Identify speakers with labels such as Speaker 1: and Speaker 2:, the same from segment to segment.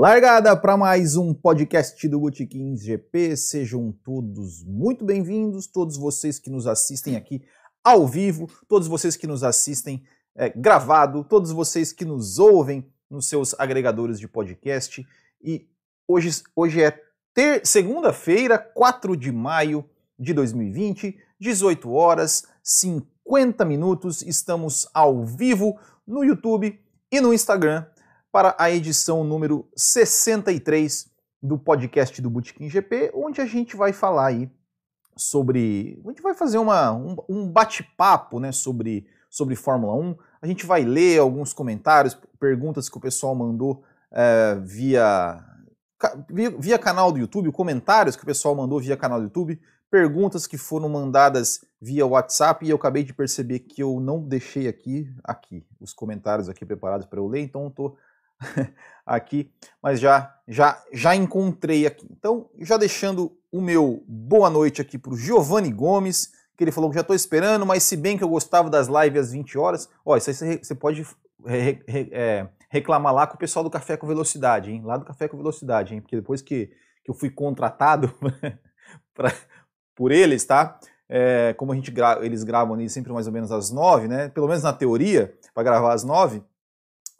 Speaker 1: Largada para mais um podcast do Botequim GP. Sejam todos muito bem-vindos, todos vocês que nos assistem aqui ao vivo, todos vocês que nos assistem é, gravado, todos vocês que nos ouvem nos seus agregadores de podcast. E hoje, hoje é segunda-feira, 4 de maio de 2020, 18 horas 50 minutos. Estamos ao vivo no YouTube e no Instagram para a edição número 63 do podcast do Botequim GP, onde a gente vai falar aí sobre. A gente vai fazer uma, um, um bate-papo né, sobre, sobre Fórmula 1. A gente vai ler alguns comentários, perguntas que o pessoal mandou é, via, via, via canal do YouTube, comentários que o pessoal mandou via canal do YouTube, perguntas que foram mandadas via WhatsApp e eu acabei de perceber que eu não deixei aqui, aqui, os comentários aqui preparados para eu ler, então estou aqui, mas já, já, já encontrei aqui. Então, já deixando o meu boa noite aqui para o Giovanni Gomes, que ele falou que já estou esperando, mas se bem que eu gostava das lives às 20 horas, ó, isso aí você pode re, re, é, reclamar lá com o pessoal do Café com Velocidade, hein? Lá do Café com Velocidade, hein? Porque depois que, que eu fui contratado pra, por eles, tá? É, como a gente gra eles gravam ali sempre mais ou menos às 9, né? Pelo menos na teoria, para gravar às 9,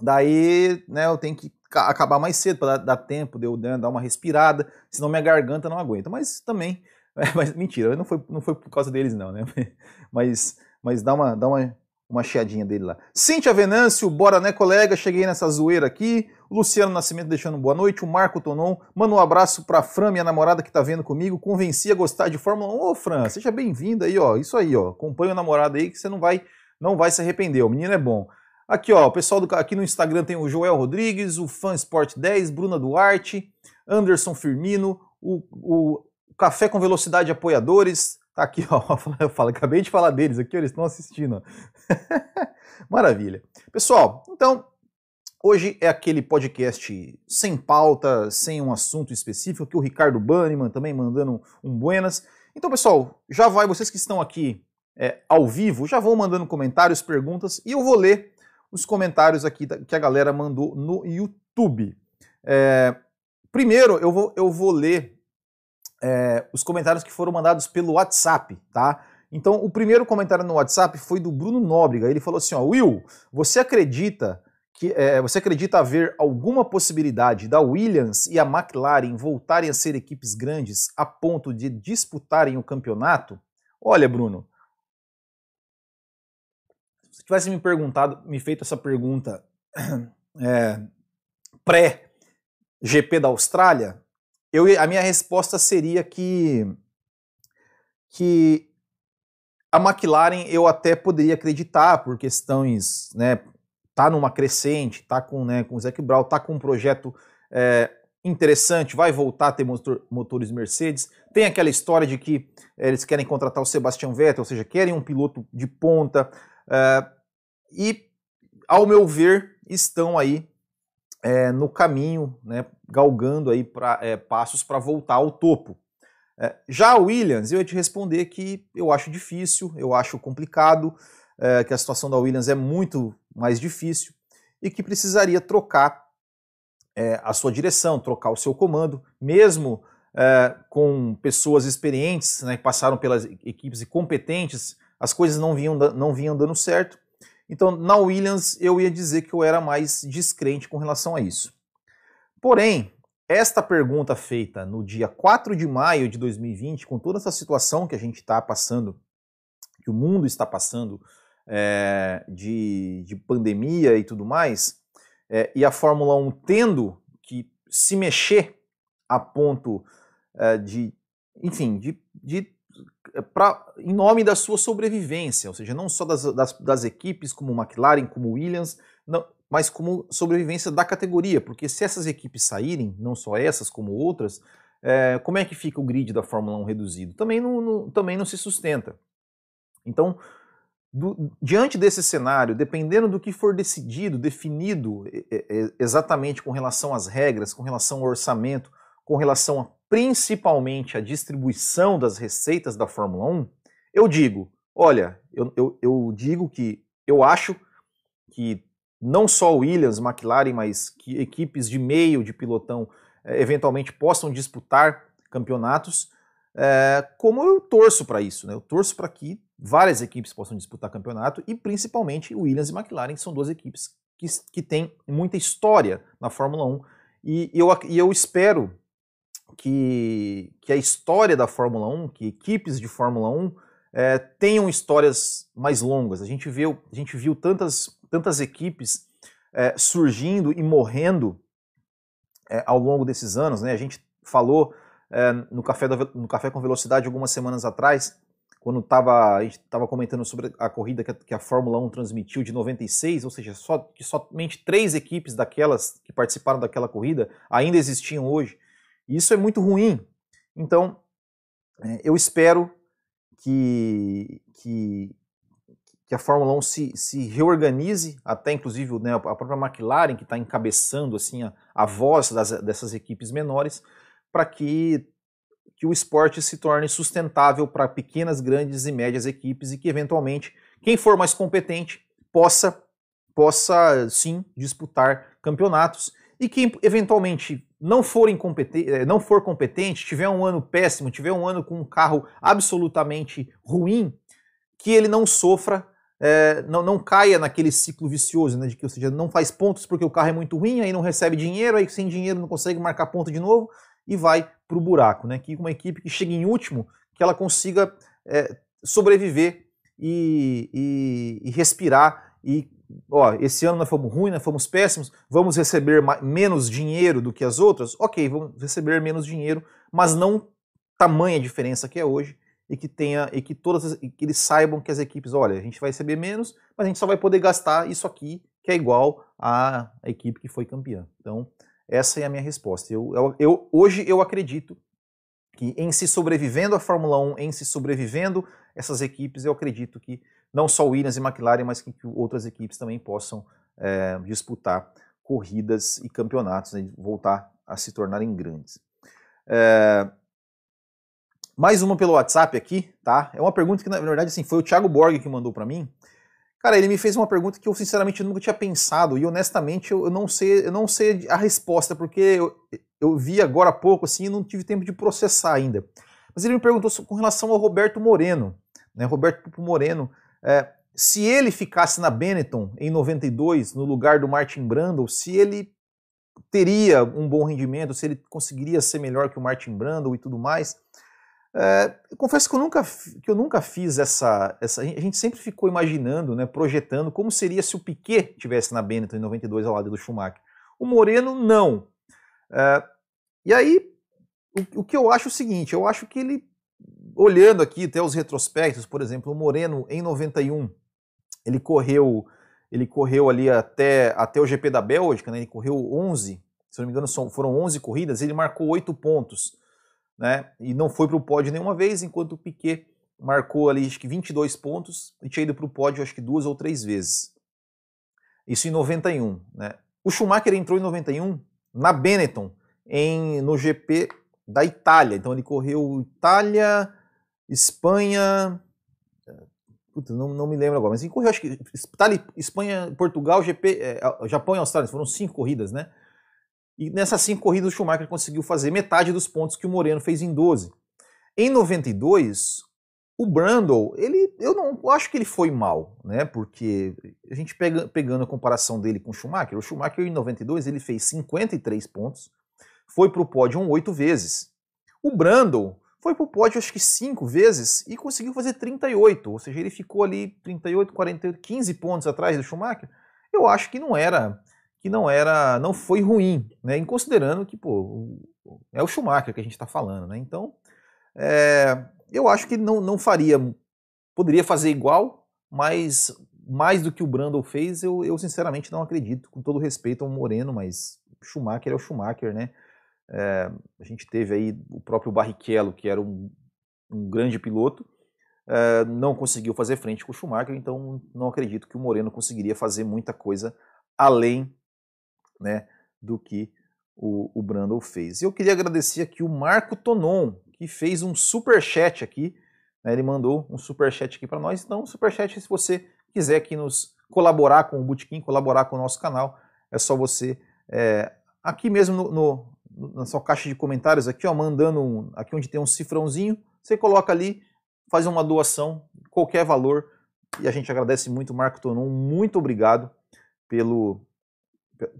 Speaker 1: Daí, né, eu tenho que acabar mais cedo para dar, tempo de eu né, dar uma respirada, senão minha garganta não aguenta. Mas também, mas mentira, não foi, não foi por causa deles não, né? Mas, mas dá uma, dá uma, uma chiadinha dele lá. Cíntia Venâncio, bora né, colega? Cheguei nessa zoeira aqui. Luciano Nascimento deixando boa noite. O Marco Tonon, manda um abraço pra Fran, minha namorada que tá vendo comigo. Convenci a gostar de Fórmula 1. Ô, Fran, seja bem-vinda aí, ó. Isso aí, ó. Acompanha o namorado aí que você não vai, não vai se arrepender. O menino é bom. Aqui, ó, o pessoal do, aqui no Instagram tem o Joel Rodrigues, o Fan Sport 10, Bruna Duarte, Anderson Firmino, o, o Café com Velocidade Apoiadores. Tá aqui, ó. Eu falo, acabei de falar deles aqui, eles estão assistindo. Maravilha. Pessoal, então, hoje é aquele podcast sem pauta, sem um assunto específico, aqui o Ricardo Banniman também mandando um, um buenas. Então, pessoal, já vai, vocês que estão aqui é, ao vivo, já vão mandando comentários, perguntas, e eu vou ler os comentários aqui que a galera mandou no YouTube. É, primeiro, eu vou, eu vou ler é, os comentários que foram mandados pelo WhatsApp, tá? Então, o primeiro comentário no WhatsApp foi do Bruno Nóbrega. Ele falou assim: ó, Will, você acredita que é, você acredita haver alguma possibilidade da Williams e a McLaren voltarem a ser equipes grandes a ponto de disputarem o campeonato? Olha, Bruno, tivesse me perguntado, me feito essa pergunta é, pré-GP da Austrália, eu, a minha resposta seria que, que a McLaren eu até poderia acreditar por questões, né, tá numa crescente, tá com, né, com o Zac Brown, tá com um projeto é, interessante, vai voltar a ter motor, motores Mercedes. Tem aquela história de que é, eles querem contratar o Sebastian Vettel, ou seja, querem um piloto de ponta. Uh, e, ao meu ver, estão aí é, no caminho, né, galgando aí pra, é, passos para voltar ao topo. É, já a Williams, eu ia te responder que eu acho difícil, eu acho complicado, é, que a situação da Williams é muito mais difícil e que precisaria trocar é, a sua direção, trocar o seu comando, mesmo é, com pessoas experientes, né, que passaram pelas equipes e competentes, as coisas não vinham, não vinham dando certo. Então, na Williams, eu ia dizer que eu era mais descrente com relação a isso. Porém, esta pergunta feita no dia 4 de maio de 2020, com toda essa situação que a gente está passando, que o mundo está passando, é, de, de, pandemia e tudo mais, é, e a Fórmula 1 tendo que se mexer a ponto é, de, enfim, de, de pra, em nome da sua sobrevivência, ou seja, não só das, das, das equipes como McLaren, como Williams, não, mas como sobrevivência da categoria, porque se essas equipes saírem, não só essas como outras, é, como é que fica o grid da Fórmula 1 reduzido? Também não, não também não se sustenta. Então, do, diante desse cenário, dependendo do que for decidido, definido exatamente com relação às regras, com relação ao orçamento, com relação a principalmente a distribuição das receitas da Fórmula 1, eu digo, olha, eu, eu, eu digo que eu acho que não só Williams, McLaren, mas que equipes de meio de pilotão é, eventualmente possam disputar campeonatos, é, como eu torço para isso, né? Eu torço para que várias equipes possam disputar campeonato e principalmente Williams e McLaren, que são duas equipes que, que têm muita história na Fórmula 1 e eu, e eu espero que, que a história da Fórmula 1, que equipes de Fórmula 1 é, tenham histórias mais longas. A gente viu, a gente viu tantas, tantas equipes é, surgindo e morrendo é, ao longo desses anos. Né? A gente falou no, café da, no Café com Velocidade algumas semanas atrás, quando tava, a gente estava comentando sobre a corrida que a, que a, Fórmula 1 transmitiu de 96, ou seja, só, que somente três equipes daquelas que participaram daquela corrida ainda existiam hoje. E isso é muito ruim. Então, é, eu espero que, que, que a Fórmula 1 se, se reorganize, até inclusive né, a própria McLaren, que está encabeçando assim, a, a voz das, dessas equipes menores, para que, que o esporte se torne sustentável para pequenas, grandes e médias equipes e que, eventualmente, quem for mais competente possa, possa sim disputar campeonatos e quem eventualmente não for, incompetente, eh, não for competente, tiver um ano péssimo, tiver um ano com um carro absolutamente ruim, que ele não sofra, é, não, não caia naquele ciclo vicioso, né, de que, ou seja, não faz pontos porque o carro é muito ruim, aí não recebe dinheiro, aí sem dinheiro não consegue marcar ponto de novo e vai para o buraco. Né, que uma equipe que chegue em último, que ela consiga é, sobreviver e, e, e respirar e ó, esse ano nós fomos ruins, nós fomos péssimos, vamos receber menos dinheiro do que as outras? Ok, vamos receber menos dinheiro, mas não tamanha diferença que é hoje e que tenha e que todas e que eles saibam que as equipes, olha, a gente vai receber menos, mas a gente só vai poder gastar isso aqui que é igual à equipe que foi campeã. Então, essa é a minha resposta. Eu, eu, eu hoje eu acredito que em se sobrevivendo a Fórmula 1, em se sobrevivendo essas equipes, eu acredito que não só Williams e McLaren, mas que, outras equipes também possam é, disputar corridas e campeonatos, né, voltar a se tornarem grandes. É, mais uma pelo WhatsApp aqui, tá? É uma pergunta que, na verdade, assim, foi o Thiago Borg que mandou para mim. Cara, ele me fez uma pergunta que eu, sinceramente, nunca tinha pensado e, honestamente, eu, eu, não, sei, eu não sei a resposta, porque eu, eu vi agora há pouco, assim, e não tive tempo de processar ainda. Mas ele me perguntou com relação ao Roberto Moreno, né? Roberto Moreno, é, se ele ficasse na Benetton em 92, no lugar do Martin Brundle, se ele teria um bom rendimento, se ele conseguiria ser melhor que o Martin Brundle e tudo mais. É, confesso que eu nunca, que eu nunca fiz essa, essa. A gente sempre ficou imaginando, né, projetando como seria se o Piquet tivesse na Benetton em 92 ao lado do Schumacher. O Moreno, não. É, e aí, o, o que eu acho é o seguinte: eu acho que ele olhando aqui até os retrospectos, por exemplo, o Moreno em 91, ele correu, ele correu ali até, até o GP da Bélgica, né? Ele correu 11, se não me engano, foram 11 corridas, ele marcou 8 pontos, né? E não foi para o pódio nenhuma vez, enquanto o Piquet marcou ali acho que 22 pontos e tinha ido para o pódio acho que duas ou três vezes. Isso em 91, né? O Schumacher entrou em 91 na Benetton, em, no GP da Itália. Então ele correu Itália, Espanha. Puta, não, não me lembro agora, mas ele correu, acho que Espanha, Portugal, GP, é, Japão e Austrália. Foram cinco corridas, né? E nessas cinco corridas o Schumacher conseguiu fazer metade dos pontos que o Moreno fez em 12. Em 92, o Brundle, ele, eu não eu acho que ele foi mal, né? Porque a gente pega, pegando a comparação dele com o Schumacher, o Schumacher em 92 ele fez 53 pontos, foi para o pódio oito vezes. O Brandon foi para o pódio acho que cinco vezes e conseguiu fazer 38, ou seja, ele ficou ali 38, 48, 15 pontos atrás do Schumacher. Eu acho que não era, que não era, não foi ruim, né? Em considerando que pô, é o Schumacher que a gente está falando, né? Então, é, eu acho que não, não faria, poderia fazer igual, mas mais do que o Brandon fez, eu, eu sinceramente não acredito, com todo respeito ao Moreno, mas Schumacher é o Schumacher, né? É, a gente teve aí o próprio Barrichello, que era um, um grande piloto, é, não conseguiu fazer frente com o Schumacher, então não acredito que o Moreno conseguiria fazer muita coisa além né, do que o, o fez. Eu queria agradecer aqui o Marco Tonon, que fez um super chat aqui. Né, ele mandou um super chat aqui para nós. Então, super chat, se você quiser aqui nos colaborar com o Bootkin, colaborar com o nosso canal, é só você é, aqui mesmo no, no, na sua caixa de comentários aqui, ó, mandando um, aqui onde tem um cifrãozinho, você coloca ali, faz uma doação, qualquer valor, e a gente agradece muito, Marco Tonon, muito obrigado pelo,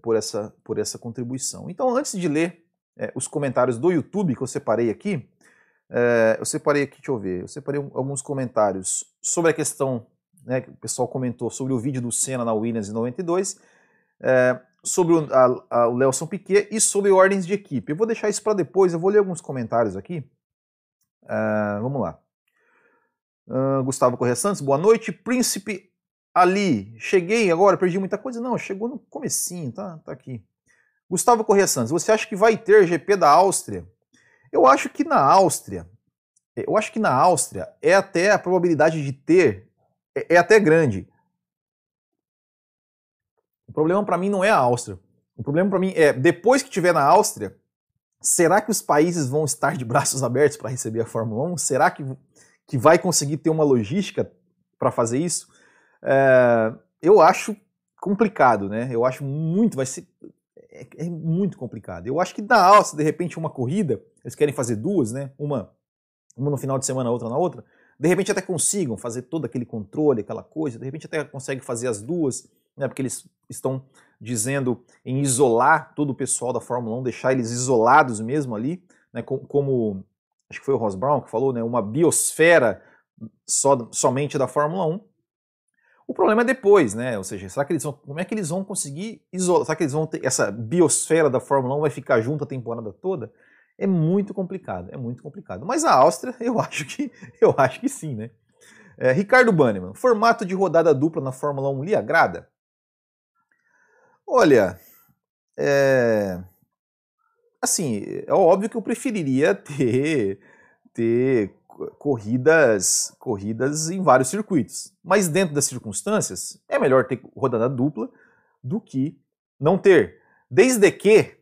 Speaker 1: por, essa, por essa contribuição. Então, antes de ler é, os comentários do YouTube que eu separei aqui, é, eu separei aqui, deixa eu ver, eu separei alguns comentários sobre a questão, né, que o pessoal comentou sobre o vídeo do Senna na Williams em 92, é, sobre o, a, a, o Nelson Piquet e sobre ordens de equipe. Eu vou deixar isso para depois, eu vou ler alguns comentários aqui. Uh, vamos lá. Uh, Gustavo Correia Santos, boa noite. Príncipe Ali, cheguei agora, perdi muita coisa? Não, chegou no comecinho, tá, tá aqui. Gustavo Correia Santos, você acha que vai ter GP da Áustria? Eu acho que na Áustria, eu acho que na Áustria é até a probabilidade de ter é, é até grande. O problema para mim não é a Áustria. O problema para mim é depois que tiver na Áustria, será que os países vão estar de braços abertos para receber a Fórmula 1? Será que, que vai conseguir ter uma logística para fazer isso? É, eu acho complicado, né? Eu acho muito, vai ser é, é, muito complicado. Eu acho que da Áustria, de repente, uma corrida, eles querem fazer duas, né? Uma, uma no final de semana, outra na outra. De repente até consigam fazer todo aquele controle, aquela coisa. De repente até conseguem fazer as duas, né? Porque eles estão dizendo em isolar todo o pessoal da Fórmula 1, deixar eles isolados mesmo ali, né? Como, acho que foi o Ross Brown que falou, né? Uma biosfera somente da Fórmula 1. O problema é depois, né? Ou seja, será que eles vão, como é que eles vão conseguir isolar? Será que eles vão ter essa biosfera da Fórmula 1 vai ficar junto a temporada toda? É muito complicado, é muito complicado. Mas a Áustria, eu acho que, eu acho que sim, né? É, Ricardo Banneman, formato de rodada dupla na Fórmula 1 lhe agrada? Olha, é... assim, é óbvio que eu preferiria ter, ter corridas, corridas em vários circuitos. Mas dentro das circunstâncias, é melhor ter rodada dupla do que não ter. Desde que,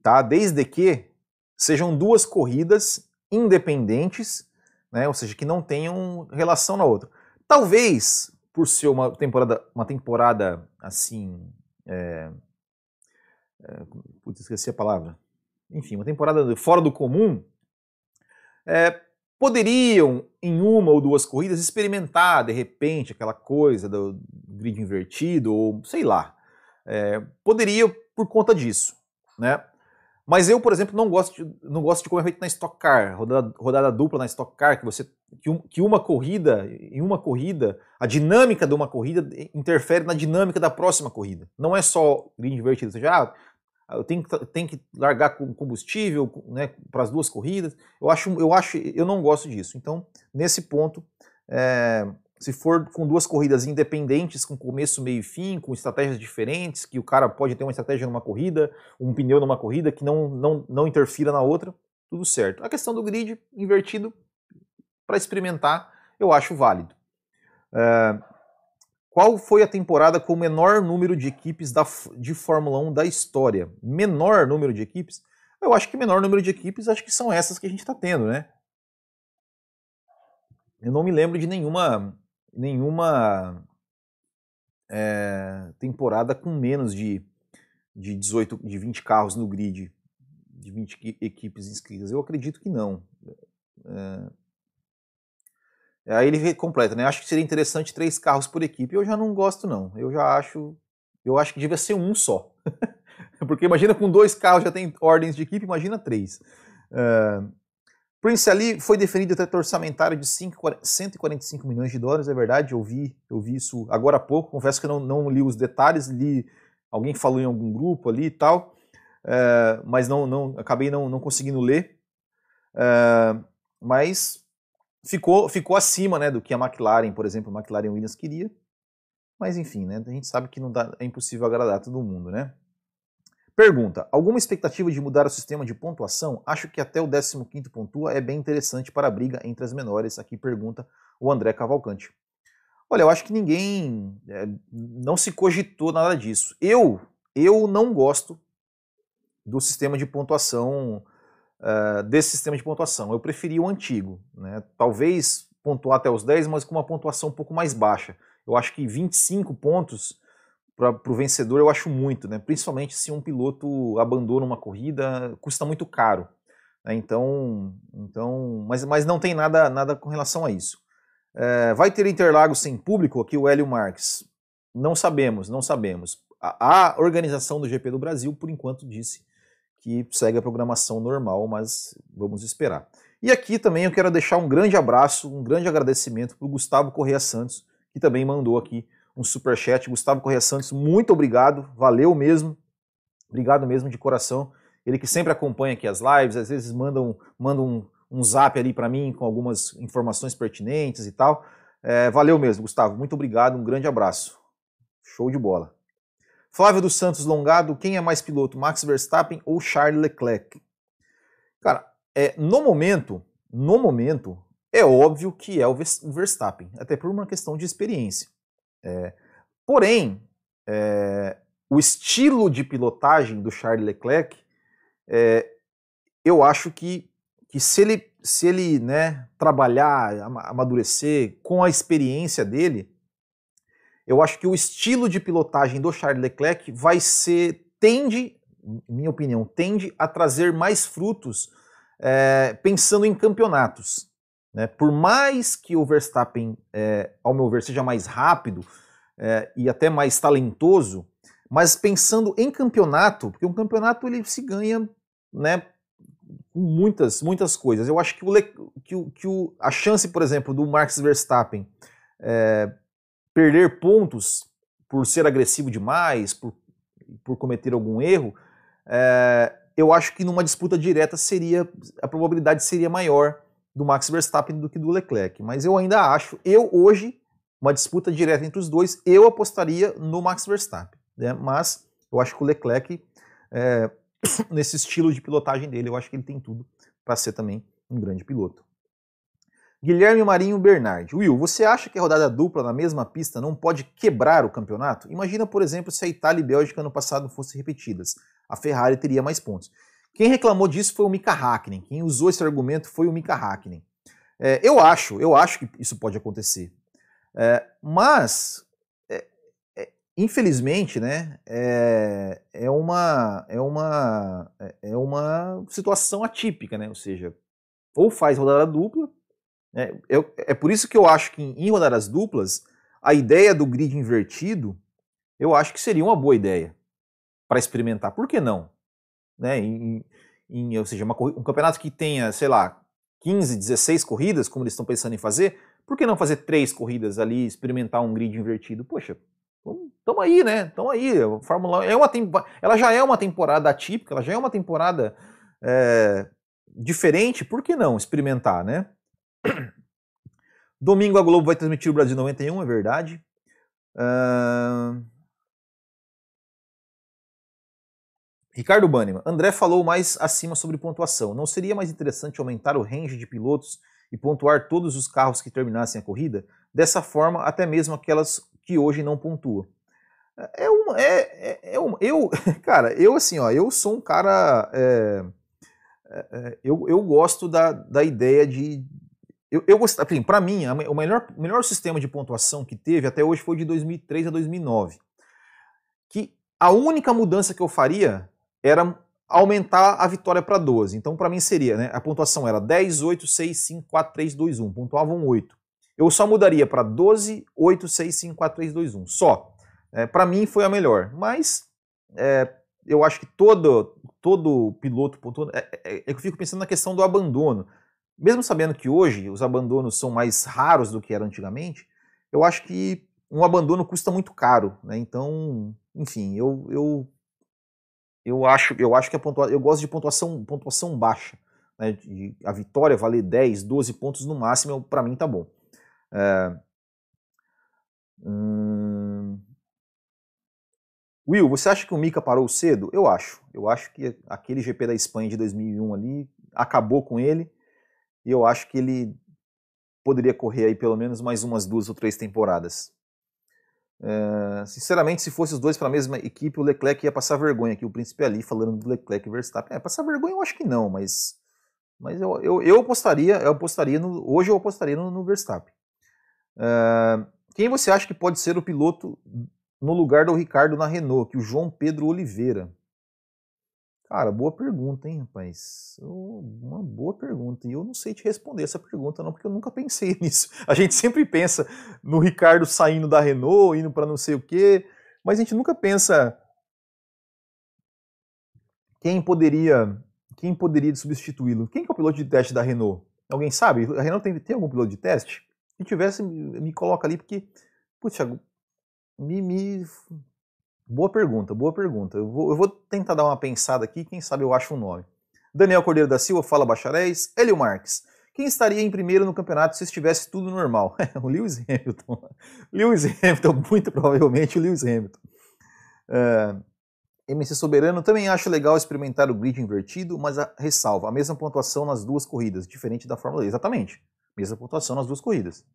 Speaker 1: tá? Desde que sejam duas corridas independentes, né? Ou seja, que não tenham relação na outra. Talvez por ser uma temporada, uma temporada assim, é, é, putz, esqueci a palavra. Enfim, uma temporada fora do comum. É, poderiam, em uma ou duas corridas, experimentar de repente aquela coisa do grid invertido, ou sei lá. É, poderia por conta disso, né? Mas eu, por exemplo, não gosto de, não gosto de como é feito na Stock Car, rodada, rodada dupla na Stock Car, que você que, um, que uma corrida, em uma corrida, a dinâmica de uma corrida interfere na dinâmica da próxima corrida. Não é só grid invertido, ou seja, ah, eu tenho que, tenho que largar com combustível né, para as duas corridas. Eu acho, eu acho, eu não gosto disso. Então, nesse ponto, é, se for com duas corridas independentes, com começo, meio e fim, com estratégias diferentes, que o cara pode ter uma estratégia numa corrida, um pneu numa corrida que não, não, não interfira na outra, tudo certo. A questão do grid invertido, para experimentar, eu acho válido. É, qual foi a temporada com o menor número de equipes da, de Fórmula 1 da história? Menor número de equipes? Eu acho que menor número de equipes acho que são essas que a gente está tendo, né? Eu não me lembro de nenhuma nenhuma é, temporada com menos de, de 18, de 20 carros no grid, de 20 equipes inscritas. Eu acredito que não. É, Aí ele completa, né? Acho que seria interessante três carros por equipe. Eu já não gosto, não. Eu já acho. Eu acho que devia ser um só. Porque imagina com dois carros já tem ordens de equipe, imagina três. Uh, Prince Ali foi definido teto orçamentário de 5, 145 milhões de dólares, é verdade, eu vi, eu vi isso agora há pouco, confesso que não, não li os detalhes, li, alguém falou em algum grupo ali e tal, uh, mas não, não, acabei não, não conseguindo ler. Uh, mas ficou, ficou acima né, do que a McLaren, por exemplo, a McLaren Williams queria. Mas enfim, né, a gente sabe que não dá, é impossível agradar todo mundo, né? Pergunta: alguma expectativa de mudar o sistema de pontuação? Acho que até o 15 pontua é bem interessante para a briga entre as menores. Aqui pergunta o André Cavalcante. Olha, eu acho que ninguém é, não se cogitou nada disso. Eu, eu não gosto do sistema de pontuação uh, desse sistema de pontuação. Eu preferi o antigo. Né? Talvez pontuar até os 10, mas com uma pontuação um pouco mais baixa. Eu acho que 25 pontos para o vencedor eu acho muito, né? principalmente se um piloto abandona uma corrida, custa muito caro. Né? Então, então mas, mas não tem nada, nada com relação a isso. É, vai ter Interlagos sem público aqui, o Hélio Marques? Não sabemos, não sabemos. A, a organização do GP do Brasil, por enquanto, disse que segue a programação normal, mas vamos esperar. E aqui também eu quero deixar um grande abraço, um grande agradecimento para o Gustavo Correia Santos, que também mandou aqui um super chat. Gustavo Correia Santos, muito obrigado, valeu mesmo, obrigado mesmo de coração. Ele que sempre acompanha aqui as lives, às vezes manda um, manda um, um zap ali para mim com algumas informações pertinentes e tal. É, valeu mesmo, Gustavo, muito obrigado, um grande abraço. Show de bola. Flávio dos Santos Longado, quem é mais piloto, Max Verstappen ou Charles Leclerc? Cara, é, no momento, no momento, é óbvio que é o Verstappen, até por uma questão de experiência. É, porém, é, o estilo de pilotagem do Charles Leclerc, é, eu acho que, que se ele, se ele né, trabalhar, amadurecer com a experiência dele, eu acho que o estilo de pilotagem do Charles Leclerc vai ser, tende, minha opinião, tende a trazer mais frutos é, pensando em campeonatos. Né? Por mais que o Verstappen, é, ao meu ver, seja mais rápido é, e até mais talentoso, mas pensando em campeonato, porque um campeonato ele se ganha né, com muitas, muitas coisas. Eu acho que, o, que, o, que o, a chance, por exemplo, do Max Verstappen é, perder pontos por ser agressivo demais, por, por cometer algum erro, é, eu acho que numa disputa direta seria a probabilidade seria maior do Max Verstappen do que do Leclerc. Mas eu ainda acho, eu hoje, uma disputa direta entre os dois, eu apostaria no Max Verstappen. Né? Mas eu acho que o Leclerc, é, nesse estilo de pilotagem dele, eu acho que ele tem tudo para ser também um grande piloto. Guilherme Marinho Bernardi. Will, você acha que a rodada dupla na mesma pista não pode quebrar o campeonato? Imagina, por exemplo, se a Itália e Bélgica no passado fossem repetidas. A Ferrari teria mais pontos. Quem reclamou disso foi o Mika Hakkinen. Quem usou esse argumento foi o Mika Hakkinen. É, eu acho, eu acho que isso pode acontecer. É, mas, é, é infelizmente, né, é, é, uma, é, uma, é uma situação atípica, né? Ou seja, ou faz rodada dupla, é, eu, é por isso que eu acho que em rodadas duplas, a ideia do grid invertido, eu acho que seria uma boa ideia para experimentar. Por que não? Né? Em, em, ou seja, uma, um campeonato que tenha, sei lá, 15, 16 corridas, como eles estão pensando em fazer, por que não fazer três corridas ali, experimentar um grid invertido? Poxa, estamos aí, né? Estamos aí. A Fórmula é uma ela já é uma temporada atípica, ela já é uma temporada é, diferente, por que não experimentar, né? Domingo a Globo vai transmitir o Brasil 91, é verdade. Uh... Ricardo Banniman. André falou mais acima sobre pontuação. Não seria mais interessante aumentar o range de pilotos e pontuar todos os carros que terminassem a corrida? Dessa forma, até mesmo aquelas que hoje não pontuam. É. É, é, é uma, eu, cara, eu assim, ó, eu sou um cara. É, é, é eu, eu gosto da, da ideia de, eu, eu gostava, assim, para mim, o melhor, melhor sistema de pontuação que teve até hoje foi de 2003 a 2009. Que a única mudança que eu faria era aumentar a vitória para 12. Então, para mim seria, né, a pontuação era 10, 8, 6, 5, 4, 3, 2, 1. Pontuavam 8. Eu só mudaria para 12, 8, 6, 5, 4, 3, 2, 1. Só. É, para mim foi a melhor. Mas é, eu acho que todo, todo piloto. Todo, é, é, é, eu fico pensando na questão do abandono mesmo sabendo que hoje os abandonos são mais raros do que era antigamente, eu acho que um abandono custa muito caro, né? Então, enfim, eu, eu, eu acho eu acho que a pontua, eu gosto de pontuação pontuação baixa, né? De, a vitória valer 10, 12 pontos no máximo, para mim tá bom. É, hum, Will, você acha que o Mika parou cedo? Eu acho. Eu acho que aquele GP da Espanha de 2001 ali acabou com ele e eu acho que ele poderia correr aí pelo menos mais umas duas ou três temporadas. É, sinceramente, se fosse os dois para a mesma equipe, o Leclerc ia passar vergonha aqui. O príncipe ali falando do Leclerc e Verstappen. É, passar vergonha eu acho que não, mas Mas eu, eu, eu apostaria, eu apostaria no, hoje eu apostaria no, no Verstappen. Uh, quem você acha que pode ser o piloto no lugar do Ricardo na Renault? Que o João Pedro Oliveira. Cara, boa pergunta, hein, rapaz? Uma boa pergunta. E eu não sei te responder essa pergunta, não, porque eu nunca pensei nisso. A gente sempre pensa no Ricardo saindo da Renault, indo para não sei o quê, mas a gente nunca pensa quem poderia quem poderia substituí-lo. Quem é o piloto de teste da Renault? Alguém sabe? A Renault tem, tem algum piloto de teste? Se tivesse, me coloca ali, porque, puxa, me, me Boa pergunta, boa pergunta. Eu vou, eu vou, tentar dar uma pensada aqui, quem sabe eu acho um nome. Daniel Cordeiro da Silva fala bacharéis. Hélio Marques. Quem estaria em primeiro no campeonato se estivesse tudo normal? o Lewis Hamilton. Lewis Hamilton, muito provavelmente o Lewis Hamilton. Uh, é, MC Soberano também acho legal experimentar o grid invertido, mas a, ressalva, a mesma pontuação nas duas corridas, diferente da Fórmula E. Exatamente, mesma pontuação nas duas corridas.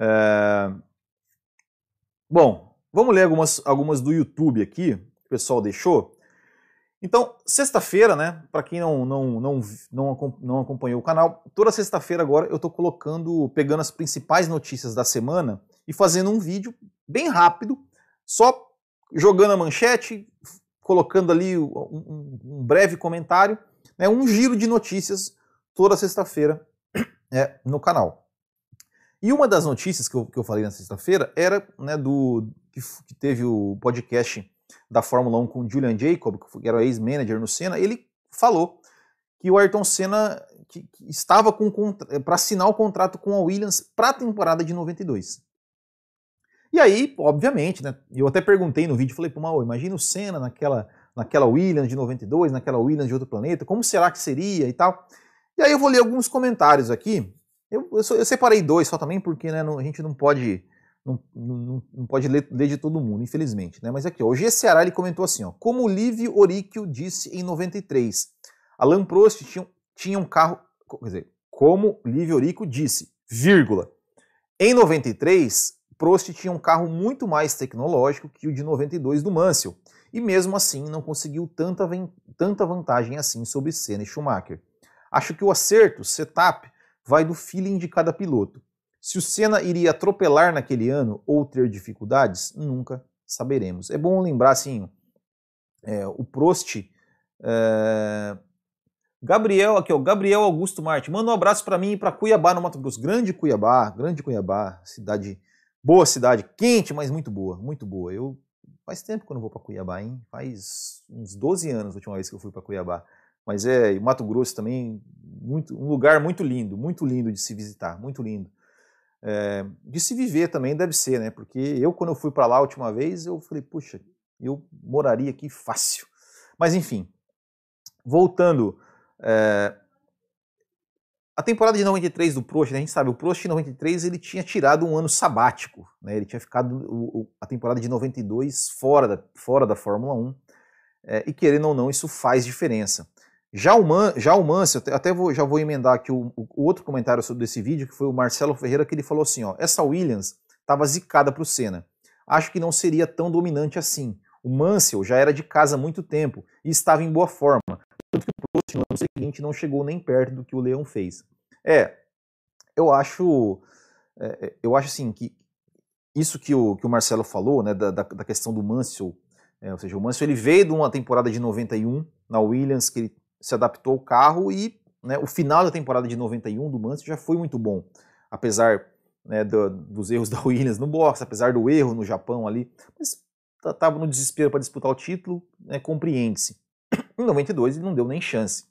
Speaker 1: Uh, bom, Vamos ler algumas, algumas do YouTube aqui, que o pessoal deixou. Então, sexta-feira, né, para quem não, não, não, não, não acompanhou o canal, toda sexta-feira agora eu estou colocando, pegando as principais notícias da semana e fazendo um vídeo bem rápido, só jogando a manchete, colocando ali um, um breve comentário, né, um giro de notícias toda sexta-feira é, no canal. E uma das notícias que eu, que eu falei na sexta-feira era né, do, que, que teve o podcast da Fórmula 1 com o Julian Jacob, que era ex-manager no Senna, ele falou que o Ayrton Senna que, que estava para assinar o contrato com a Williams para a temporada de 92. E aí, obviamente, né, eu até perguntei no vídeo, falei, pô, mal, imagina o Senna naquela, naquela Williams de 92, naquela Williams de outro planeta, como será que seria e tal. E aí eu vou ler alguns comentários aqui. Eu, eu, eu separei dois só também, porque né, não, a gente não pode não, não, não pode ler, ler, de todo mundo, infelizmente. Né? Mas aqui, ó, o G. Ceará ele comentou assim: ó, como Livio Oríquio disse em 93, Alain Prost tinha, tinha um carro. Quer dizer, como Livio Oríquio disse, vírgula. Em 93, Prost tinha um carro muito mais tecnológico que o de 92 do Mansell, e mesmo assim não conseguiu tanta, tanta vantagem assim sobre Senna e Schumacher. Acho que o acerto, setup, vai do feeling de cada piloto. Se o Senna iria atropelar naquele ano ou ter dificuldades, nunca saberemos. É bom lembrar assim, é, o Prost. É... Gabriel, aqui, ó, Gabriel Augusto Marte, manda um abraço para mim e para Cuiabá, no Mato Grosso. Grande Cuiabá, grande Cuiabá, cidade, boa cidade, quente, mas muito boa, muito boa. Eu faz tempo que eu não vou para Cuiabá, hein? Faz uns 12 anos a última vez que eu fui para Cuiabá. Mas é, Mato Grosso também, muito, um lugar muito lindo, muito lindo de se visitar, muito lindo é, de se viver também deve ser, né? Porque eu, quando eu fui para lá a última vez, eu falei, puxa, eu moraria aqui fácil. Mas enfim, voltando. É, a temporada de 93 do Prost, né, a gente sabe, o Prost em 93 ele tinha tirado um ano sabático, né, ele tinha ficado o, a temporada de 92 fora da, fora da Fórmula 1, é, e querendo ou não, isso faz diferença. Já o, Man, já o Mansell, até vou, já vou emendar aqui o, o, outro comentário sobre esse vídeo, que foi o Marcelo Ferreira, que ele falou assim, ó, essa Williams estava zicada para o Senna. Acho que não seria tão dominante assim. O Mansell já era de casa há muito tempo e estava em boa forma. Tanto que o Prost no ano seguinte não chegou nem perto do que o Leão fez. É, eu acho, é, é eu acho assim que isso que o, que o Marcelo falou, né, da, da, da questão do Mansell, é, ou seja, o Mansell ele veio de uma temporada de 91 na Williams, que ele se adaptou ao carro e né, o final da temporada de 91 do Mansell já foi muito bom, apesar né, do, dos erros da Williams no box, apesar do erro no Japão ali, mas estava no desespero para disputar o título, né, compreende-se. Em 92 ele não deu nem chance.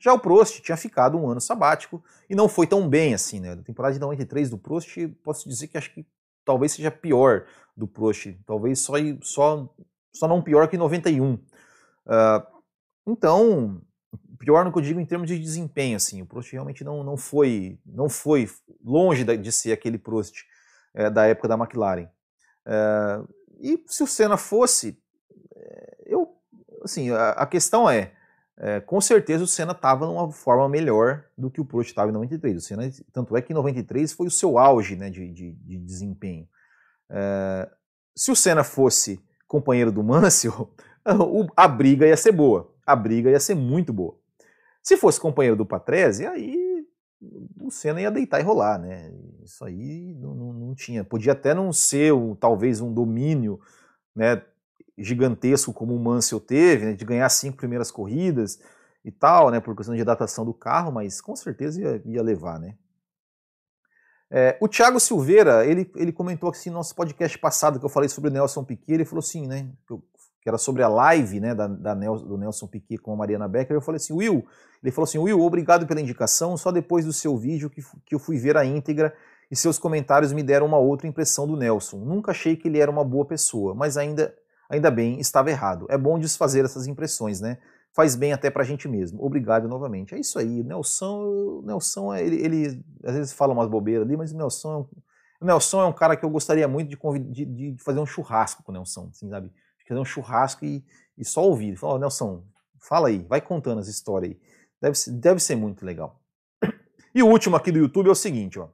Speaker 1: Já o Prost tinha ficado um ano sabático e não foi tão bem assim, né? A temporada de 93 do Prost, posso dizer que acho que talvez seja pior do Prost, talvez só, só, só não pior que 91. Uh, então, pior no que eu digo em termos de desempenho, assim, o Prost realmente não, não foi não foi longe de ser aquele Prost é, da época da McLaren. É, e se o Senna fosse, eh, eu, assim, a, a questão é, é, com certeza o Senna estava numa forma melhor do que o Prost estava em 93. O Senna, tanto é que em 93 foi o seu auge né, de, de, de desempenho. se o Senna fosse companheiro do Mansell, a briga ia ser boa a briga ia ser muito boa. Se fosse companheiro do Patrese, aí o Senna ia deitar e rolar, né? Isso aí não, não, não tinha. Podia até não ser um, talvez um domínio né, gigantesco como o Mansell teve, né, de ganhar cinco primeiras corridas e tal, né, por questão de datação do carro, mas com certeza ia, ia levar, né? É, o Thiago Silveira, ele, ele comentou assim no nosso podcast passado que eu falei sobre o Nelson Piquet, ele falou assim, né, eu, que era sobre a live, né, da, da Nelson, do Nelson Piquet com a Mariana Becker, eu falei assim, Will, ele falou assim, Will, obrigado pela indicação, só depois do seu vídeo que, que eu fui ver a íntegra e seus comentários me deram uma outra impressão do Nelson. Nunca achei que ele era uma boa pessoa, mas ainda, ainda bem, estava errado. É bom desfazer essas impressões, né? faz bem até pra gente mesmo. Obrigado novamente. É isso aí. O Nelson, o Nelson ele, ele às vezes fala umas bobeiras ali, mas o Nelson, o Nelson é um cara que eu gostaria muito de, de, de fazer um churrasco com o Nelson, assim, sabe? Fazer um churrasco e, e só ouvir. Falar, oh, Nelson, fala aí, vai contando as histórias aí. Deve ser, deve ser muito legal. E o último aqui do YouTube é o seguinte, ó.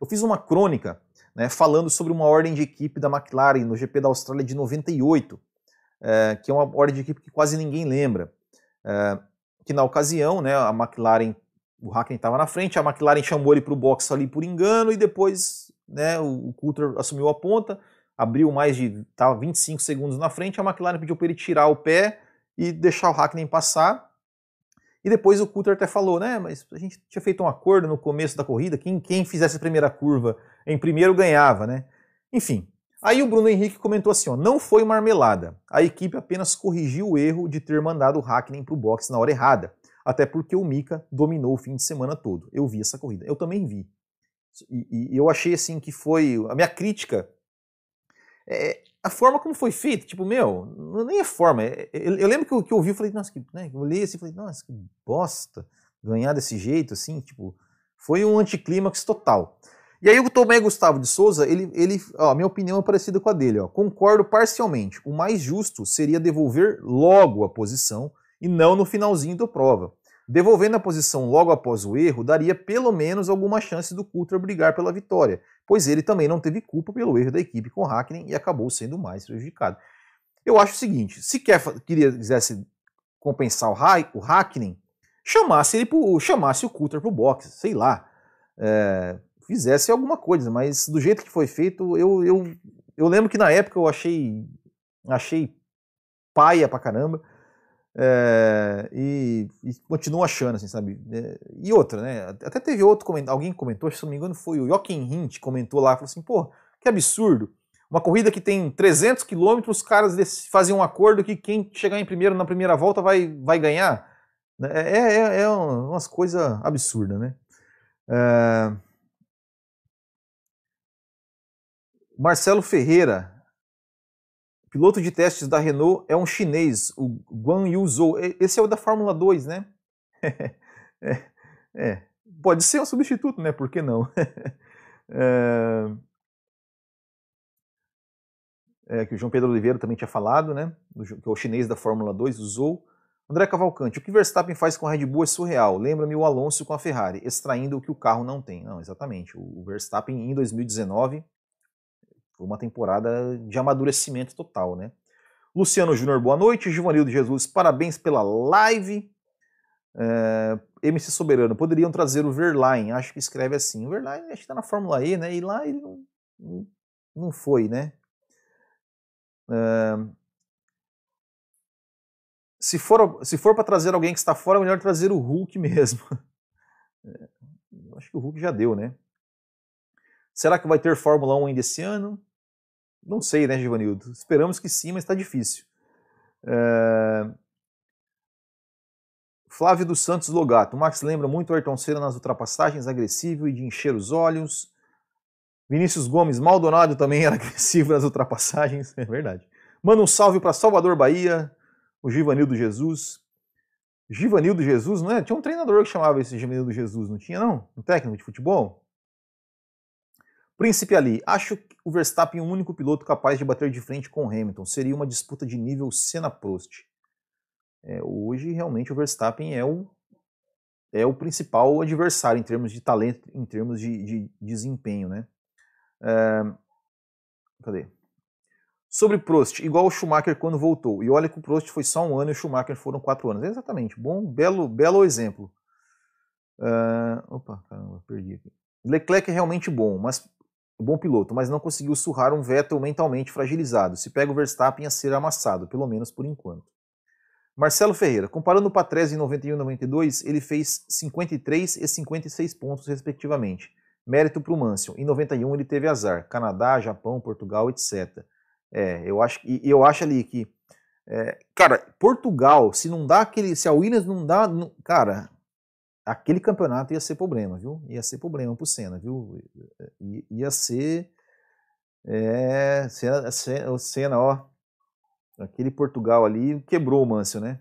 Speaker 1: Eu fiz uma crônica né, falando sobre uma ordem de equipe da McLaren no GP da Austrália de 98 é, que é uma ordem de equipe que quase ninguém lembra. É, que na ocasião, né, a McLaren, o Hackney estava na frente, a McLaren chamou ele para o box ali por engano e depois né, o, o Coulter assumiu a ponta, abriu mais de tava 25 segundos na frente, a McLaren pediu para ele tirar o pé e deixar o Hackney passar. E depois o Coulter até falou, né, mas a gente tinha feito um acordo no começo da corrida, quem, quem fizesse a primeira curva em primeiro ganhava, né? Enfim, Aí o Bruno Henrique comentou assim: ó, não foi marmelada. A equipe apenas corrigiu o erro de ter mandado o Hackney para o box na hora errada. Até porque o Mika dominou o fim de semana todo. Eu vi essa corrida. Eu também vi. E, e eu achei assim que foi. A minha crítica. É, a forma como foi feita, tipo, meu, nem é forma. É, eu, eu, lembro que eu, que eu vi e falei, nossa, que, né, eu olhei assim falei, nossa, que bosta ganhar desse jeito, assim, tipo, foi um anticlímax total. E aí o Tomé Gustavo de Souza, ele, ele, ó, a minha opinião é parecida com a dele. Ó. Concordo parcialmente. O mais justo seria devolver logo a posição e não no finalzinho da prova. Devolvendo a posição logo após o erro, daria pelo menos alguma chance do Coulter brigar pela vitória, pois ele também não teve culpa pelo erro da equipe com Hackney e acabou sendo mais prejudicado. Eu acho o seguinte, se quer, queria, quisesse compensar o, ha o Hackney, chamasse, ele pro, chamasse o Coulter pro boxe, sei lá. É, fizesse alguma coisa, mas do jeito que foi feito, eu, eu, eu lembro que na época eu achei, achei paia pra caramba. É, e, e, continuo achando, assim, sabe? É, e outra, né? Até teve outro alguém comentou, se não me engano, foi o Joaquim Hint, comentou lá, falou assim, pô, que absurdo. Uma corrida que tem 300 quilômetros, os caras fazem um acordo que quem chegar em primeiro na primeira volta vai, vai ganhar. É, é, é, é umas coisas absurdas, né? É, Marcelo Ferreira, piloto de testes da Renault, é um chinês, o Guan Yu Zhou. Esse é o da Fórmula 2, né? é, é, Pode ser um substituto, né? Por que não? é... É, que o João Pedro Oliveira também tinha falado, né? Que é o chinês da Fórmula 2, o Zhou. André Cavalcante, o que Verstappen faz com a Red Bull é surreal. Lembra-me o Alonso com a Ferrari, extraindo o que o carro não tem. Não, exatamente. O Verstappen em 2019 foi uma temporada de amadurecimento total, né? Luciano Júnior, boa noite. Givanildo Jesus, parabéns pela live. É, MC Soberano, poderiam trazer o Verlaine, acho que escreve assim. O Verlaine acho que está na Fórmula E, né? E lá ele não, não foi, né? É, se for, se for para trazer alguém que está fora, é melhor trazer o Hulk mesmo. É, acho que o Hulk já deu, né? Será que vai ter Fórmula 1 ainda esse ano? Não sei, né, Givanildo? Esperamos que sim, mas está difícil. É... Flávio dos Santos Logato. O Max lembra muito o Ayrton Senna nas ultrapassagens, agressivo e de encher os olhos. Vinícius Gomes, Maldonado também era agressivo nas ultrapassagens, é verdade. Manda um salve para Salvador, Bahia, o Givanildo Jesus. Givanildo Jesus, não é? Tinha um treinador que chamava esse Givanildo Jesus, não tinha não? Um técnico de futebol? Príncipe Ali, acho o Verstappen o único piloto capaz de bater de frente com Hamilton. Seria uma disputa de nível Senna-Prost. É, hoje, realmente, o Verstappen é o, é o principal adversário em termos de talento, em termos de, de desempenho. Né? É, cadê? Sobre Prost, igual o Schumacher quando voltou. E olha que o Prost foi só um ano e o Schumacher foram quatro anos. Exatamente. Bom, belo, belo exemplo. Uh, opa, caramba, perdi aqui. Leclerc é realmente bom, mas bom piloto, mas não conseguiu surrar um Vettel mentalmente fragilizado. Se pega o Verstappen a ser amassado, pelo menos por enquanto. Marcelo Ferreira, comparando o Patrese em 91 e 92, ele fez 53 e 56 pontos, respectivamente. Mérito para o Mansell. Em 91 ele teve azar. Canadá, Japão, Portugal, etc. É, eu acho, e eu acho ali que, é, cara, Portugal, se não dá aquele, se a Williams não dá, não, cara, aquele campeonato ia ser problema, viu? Ia ser problema pro Senna, viu? Ia ser, é, Senna, o Senna, ó, aquele Portugal ali quebrou o Mansell, né?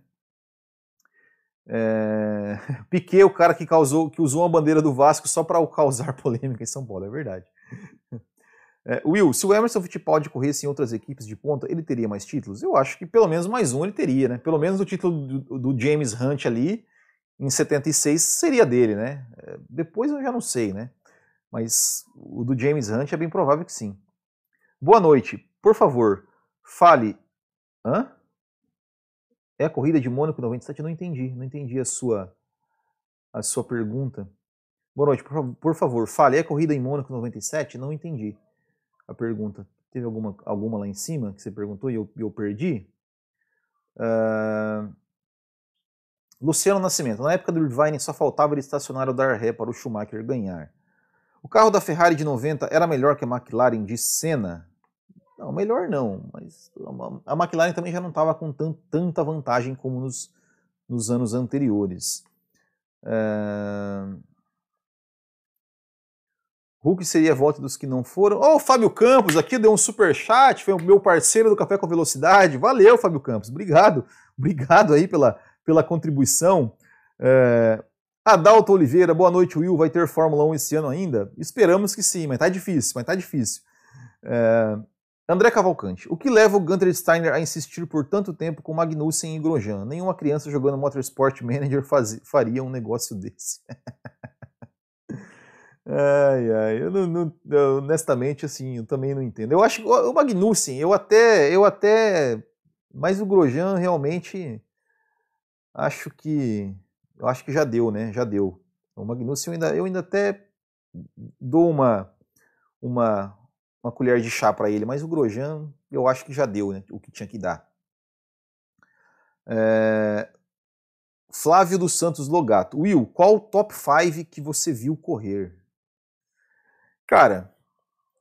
Speaker 1: É, Piquet, o cara que causou, que usou a bandeira do Vasco só para causar polêmica em São Paulo, é verdade. É, Will, se o Emerson Fittipaldi corresse em outras equipes de ponta, ele teria mais títulos? Eu acho que pelo menos mais um ele teria, né? Pelo menos o título do, do James Hunt ali, em 76, seria dele, né? É, depois eu já não sei, né? Mas o do James Hunt é bem provável que sim. Boa noite. Por favor, fale. Hã? É a corrida de Mônaco 97? Não entendi. Não entendi a sua, a sua pergunta. Boa noite. Por, por favor, fale. É a corrida em Mônaco 97? Não entendi a pergunta. Teve alguma, alguma lá em cima que você perguntou e eu, eu perdi? Uh... Luciano Nascimento. Na época do Irvine só faltava ele estacionar o dar ré para o Schumacher ganhar. O carro da Ferrari de 90 era melhor que a McLaren de Senna? Não, melhor não, mas a McLaren também já não estava com tanta vantagem como nos, nos anos anteriores. Uh... Hulk seria a volta dos que não foram. Ó, oh, o Fábio Campos aqui deu um super chat, foi o meu parceiro do Café com Velocidade. Valeu, Fábio Campos. Obrigado. Obrigado aí pela, pela contribuição. É... Adalto Oliveira, boa noite, Will. Vai ter Fórmula 1 esse ano ainda? Esperamos que sim, mas tá difícil, mas tá difícil. É... André Cavalcante, o que leva o Gunter Steiner a insistir por tanto tempo com Magnussen e Grosjean? Nenhuma criança jogando Motorsport Manager faz... faria um negócio desse. Ai, ai, eu não, não, eu, honestamente, assim, eu também não entendo. Eu acho o Magnussen, eu até, eu até, mas o Grosjean realmente acho que, eu acho que já deu, né? Já deu. O Magnussen eu ainda, eu ainda até dou uma, uma, uma colher de chá para ele, mas o Grosjean eu acho que já deu, né? O que tinha que dar. É, Flávio dos Santos Logato. Will, qual o top 5 que você viu correr? Cara,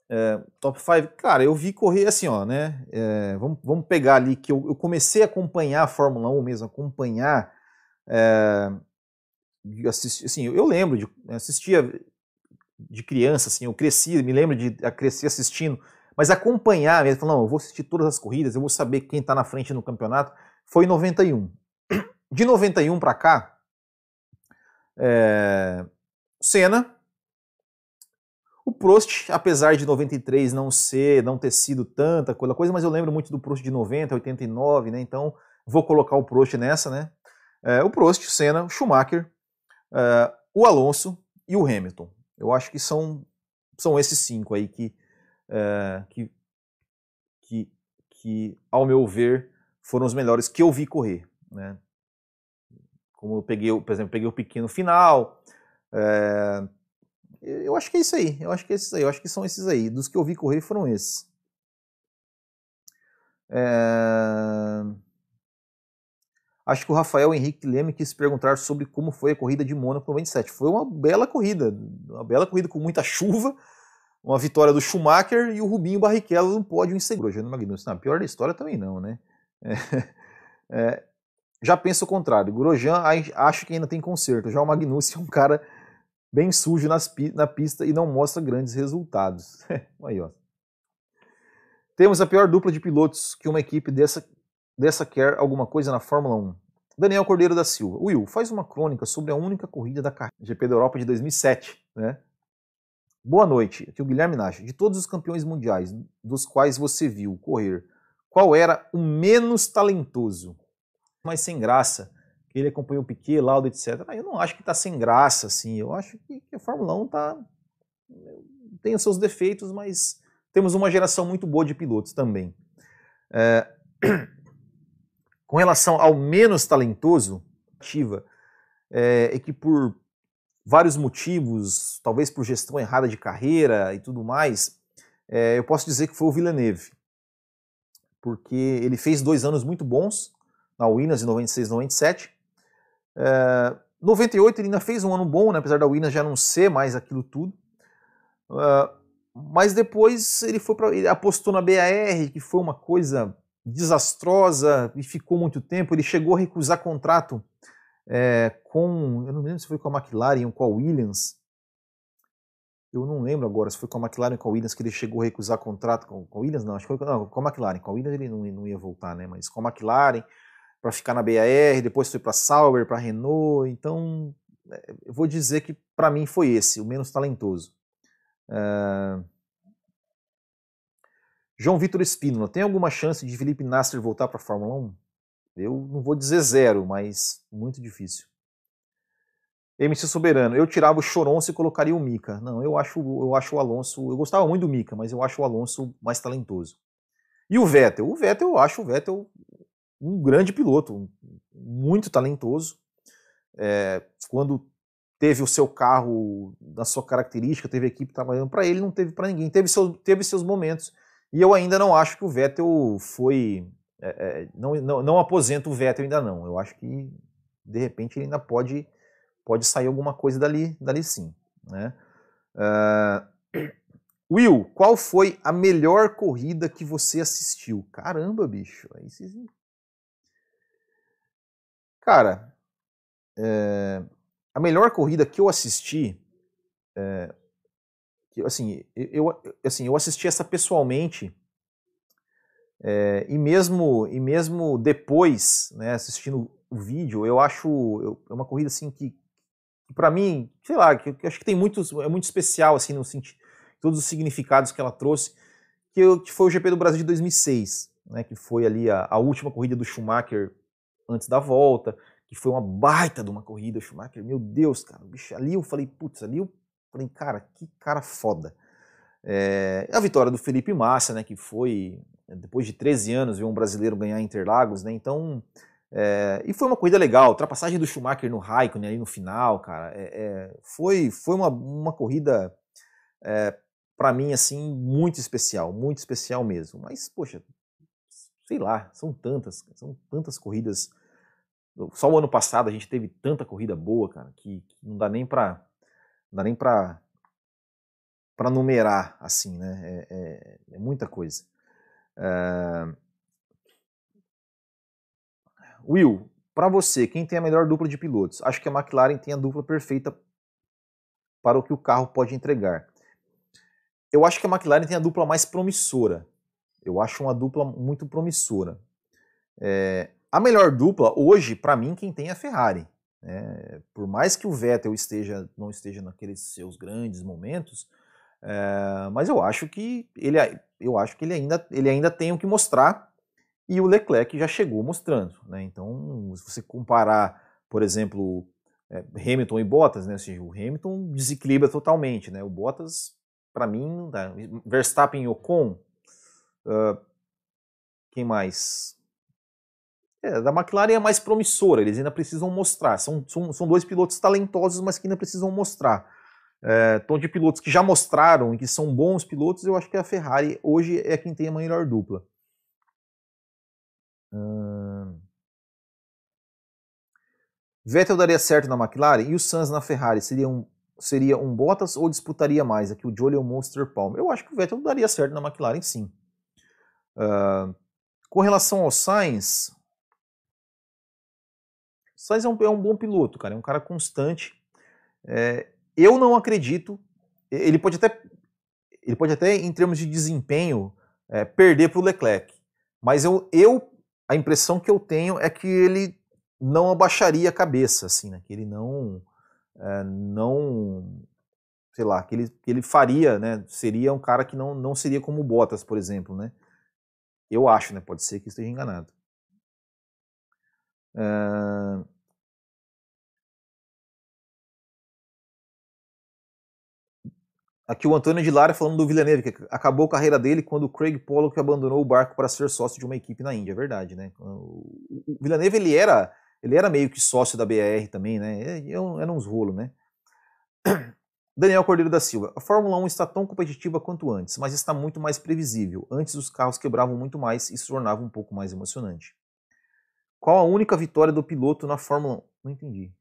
Speaker 1: é, top 5, cara, eu vi correr assim, ó, né? É, vamos, vamos pegar ali que eu, eu, comecei a acompanhar a Fórmula 1 mesmo, acompanhar. É, assistir, assim, eu lembro de assistia de criança, assim, eu cresci, me lembro de crescer assistindo, mas acompanhar mesmo, falar, não, eu vou assistir todas as corridas, eu vou saber quem está na frente no campeonato, foi em 91. De 91 para cá, é, Senna, o Prost, apesar de 93 não ser, não ter sido tanta coisa, mas eu lembro muito do Prost de 90, 89, né? Então vou colocar o Prost nessa, né? É, o Prost, o Senna, o Schumacher, é, o Alonso e o Hamilton. Eu acho que são, são esses cinco aí que, é, que, que, que, ao meu ver, foram os melhores que eu vi correr, né? Como eu peguei, por exemplo, peguei o pequeno final, é, eu acho que é isso aí. Eu acho que é esses aí. Eu acho que são esses aí. Dos que eu vi correr foram esses. É... Acho que o Rafael Henrique Leme quis perguntar sobre como foi a corrida de Mônaco 97. Foi uma bela corrida, uma bela corrida com muita chuva, uma vitória do Schumacher e o Rubinho Barrichello no pódio em segundo. Grosjean Magnussen. Não, pior da história também não, né? É, é, já penso o contrário. Grosjean acho que ainda tem conserto. Já o Magnussen é um cara bem sujo nas, na pista e não mostra grandes resultados. Aí, ó. Temos a pior dupla de pilotos que uma equipe dessa, dessa quer alguma coisa na Fórmula 1. Daniel Cordeiro da Silva. Will, faz uma crônica sobre a única corrida da GP da Europa de 2007. Né? Boa noite, aqui é o Guilherme Nash. De todos os campeões mundiais dos quais você viu correr, qual era o menos talentoso? Mais sem graça ele acompanhou o Piquet, Lauda, etc. Eu não acho que está sem graça, assim. Eu acho que a Fórmula 1 tá, tem os seus defeitos, mas temos uma geração muito boa de pilotos também. É, com relação ao menos talentoso, ativa, é, é que por vários motivos, talvez por gestão errada de carreira e tudo mais, é, eu posso dizer que foi o Villeneuve. Porque ele fez dois anos muito bons na Williams em 96 e 97. É, 98 ele ainda fez um ano bom, né, apesar da Williams já não ser mais aquilo tudo. Uh, mas depois ele foi para ele apostou na BAR, que foi uma coisa desastrosa e ficou muito tempo. Ele chegou a recusar contrato é, com, eu não lembro se foi com a McLaren ou com a Williams. Eu não lembro agora se foi com a McLaren ou com a Williams que ele chegou a recusar contrato com, com a Williams, não, acho que foi não, com a McLaren. Com a Williams ele não, não ia voltar, né? Mas com a McLaren para ficar na BAR, depois foi para Sauber, para Renault. Então, é, eu vou dizer que para mim foi esse, o menos talentoso. Uh... João Vitor Espínola, tem alguma chance de Felipe Nasser voltar para a Fórmula 1? Eu não vou dizer zero, mas muito difícil. MC Soberano, eu tirava o Choronço e colocaria o Mika. Não, eu acho, eu acho o Alonso. Eu gostava muito do Mika, mas eu acho o Alonso mais talentoso. E o Vettel? O Vettel, eu acho o Vettel um grande piloto, muito talentoso. É, quando teve o seu carro na sua característica, teve equipe trabalhando para ele, não teve para ninguém. Teve, teve seus momentos. E eu ainda não acho que o Vettel foi. É, não, não, não aposento o Vettel ainda não. Eu acho que de repente ele ainda pode, pode sair alguma coisa dali, dali sim. Né? Uh, Will, qual foi a melhor corrida que você assistiu? Caramba, bicho. Aí vocês... Cara, é, a melhor corrida que eu assisti, é, que, assim, eu, assim, eu assisti essa pessoalmente é, e mesmo e mesmo depois, né, assistindo o vídeo, eu acho eu, é uma corrida assim que, que para mim, sei lá, que, que, acho que tem muitos é muito especial assim no sentido todos os significados que ela trouxe, que, que foi o GP do Brasil de 2006, né, que foi ali a, a última corrida do Schumacher antes da volta, que foi uma baita de uma corrida, o Schumacher, meu Deus, cara, bicho, ali eu falei, putz, ali eu falei, cara, que cara foda. É, a vitória do Felipe Massa, né, que foi, depois de 13 anos, ver um brasileiro ganhar Interlagos, né, então, é, e foi uma corrida legal, ultrapassagem do Schumacher no Raikkonen ali no final, cara, é, foi, foi uma, uma corrida, para mim, assim, muito especial, muito especial mesmo, mas, poxa, sei lá, são tantas, são tantas corridas só o ano passado a gente teve tanta corrida boa, cara, que, não dá nem pra. Não dá nem pra, pra numerar, assim, né? É, é, é muita coisa. Uh... Will, para você, quem tem a melhor dupla de pilotos? Acho que a McLaren tem a dupla perfeita para o que o carro pode entregar. Eu acho que a McLaren tem a dupla mais promissora. Eu acho uma dupla muito promissora. É, a melhor dupla hoje, para mim, quem tem é a Ferrari. É, por mais que o Vettel esteja, não esteja naqueles seus grandes momentos, é, mas eu acho que ele, eu acho que ele ainda, ele ainda tem o que mostrar e o Leclerc já chegou mostrando. Né? Então, se você comparar, por exemplo, é, Hamilton e Bottas, né? Seja, o Hamilton desequilibra totalmente. Né? O Bottas, para mim, tá, Verstappen e Ocon, uh, quem mais? É, da McLaren é mais promissora, eles ainda precisam mostrar. São, são, são dois pilotos talentosos, mas que ainda precisam mostrar. É, então, de pilotos que já mostraram e que são bons pilotos, eu acho que a Ferrari hoje é quem tem a melhor dupla. Hum... Vettel daria certo na McLaren e o Sainz na Ferrari seria um, seria um Bottas ou disputaria mais aqui o ou o Monster Palmer? Eu acho que o Vettel daria certo na McLaren sim. Uh, com relação ao Sainz, Sainz é um, é um bom piloto, cara, é um cara constante. É, eu não acredito. Ele pode até, ele pode até em termos de desempenho, é, perder para o Leclerc. Mas eu, eu, a impressão que eu tenho é que ele não abaixaria a cabeça, assim, né? Que ele não, é, não, sei lá, que ele, que ele faria, né? Seria um cara que não, não seria como o Bottas, por exemplo, né? Eu acho, né? Pode ser que esteja enganado. Aqui o Antônio de Lara falando do Villeneuve, que acabou a carreira dele quando o Craig Pollock abandonou o barco para ser sócio de uma equipe na Índia. É verdade, né? O Villeneuve, ele era, ele era meio que sócio da BR também, né? Era uns rolos, né? Daniel Cordeiro da Silva. A Fórmula 1 está tão competitiva quanto antes, mas está muito mais previsível. Antes os carros quebravam muito mais e se tornava um pouco mais emocionante. Qual a única vitória do piloto na Fórmula 1? Não entendi.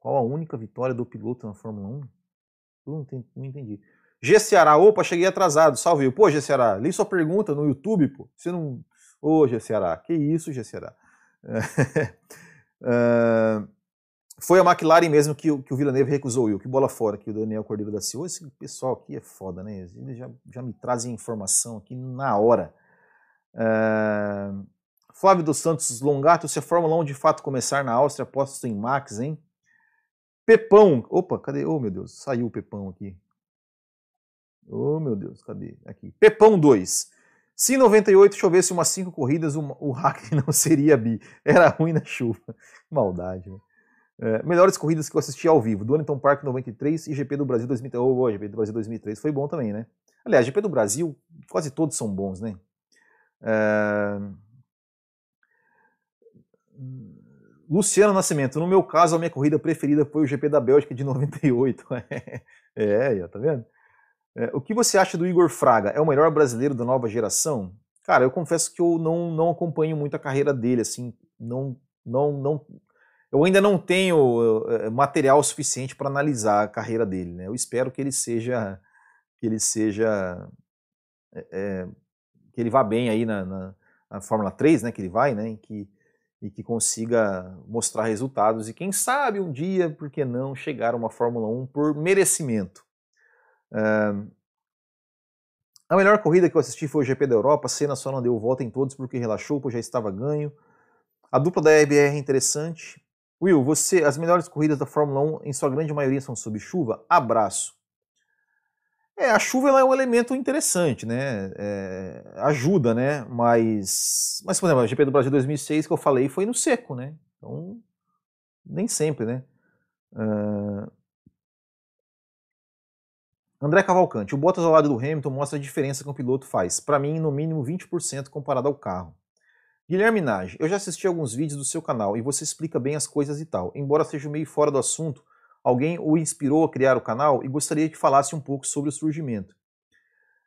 Speaker 1: Qual a única vitória do piloto na Fórmula 1? Eu não entendi. Não entendi. G Ceará, opa, cheguei atrasado, salve. Pô, G Ceará, li sua pergunta no YouTube, pô. Você não. Ô, G Ceará, que isso, G Ceará. uh, foi a McLaren mesmo que, que o Villeneuve recusou eu. Que bola fora que o Daniel Cordeiro da Silva. Esse pessoal aqui é foda, né? Eles já, já me trazem informação aqui na hora. Uh, Flávio dos Santos Longato, se a Fórmula 1 de fato começar na Áustria, aposto em Max, hein? Pepão. Opa, cadê? Oh, meu Deus, saiu o Pepão aqui. Oh, meu Deus, cadê? Aqui. Pepão 2. Se em 98 chovesse umas 5 corridas, o, hack não seria bi. Era ruim na chuva. Maldade, né? É, melhores corridas que eu assisti ao vivo. Donington Park 93 e GP do Brasil 2003. Oh, oh, GP do Brasil 2003 foi bom também, né? Aliás, GP do Brasil, quase todos são bons, né? É... Luciano Nascimento, no meu caso, a minha corrida preferida foi o GP da Bélgica de 98. é, tá vendo? É, o que você acha do Igor Fraga? É o melhor brasileiro da nova geração? Cara, eu confesso que eu não, não acompanho muito a carreira dele, assim, não, não, não, eu ainda não tenho eh, material suficiente para analisar a carreira dele, né? Eu espero que ele seja, que ele seja, é, que ele vá bem aí na, na, na, Fórmula 3, né? Que ele vai, né? E que, e que consiga mostrar resultados e quem sabe um dia, por que não, chegar a uma Fórmula 1 por merecimento. A melhor corrida que eu assisti foi o GP da Europa. Senna só não deu volta em todos porque relaxou, pois já estava ganho. A dupla da RBR é interessante. Will, você, as melhores corridas da Fórmula 1, em sua grande maioria, são sob chuva? Abraço. É, a chuva é um elemento interessante, né? É, ajuda, né? Mas, mas, por exemplo, o GP do Brasil 2006 que eu falei foi no seco, né? Então, nem sempre, né? Uh, André Cavalcante, o Bottas ao lado do Hamilton mostra a diferença que um piloto faz. Para mim, no mínimo 20% comparado ao carro. Guilherme Nage, eu já assisti alguns vídeos do seu canal e você explica bem as coisas e tal. Embora seja meio fora do assunto, alguém o inspirou a criar o canal e gostaria que falasse um pouco sobre o surgimento.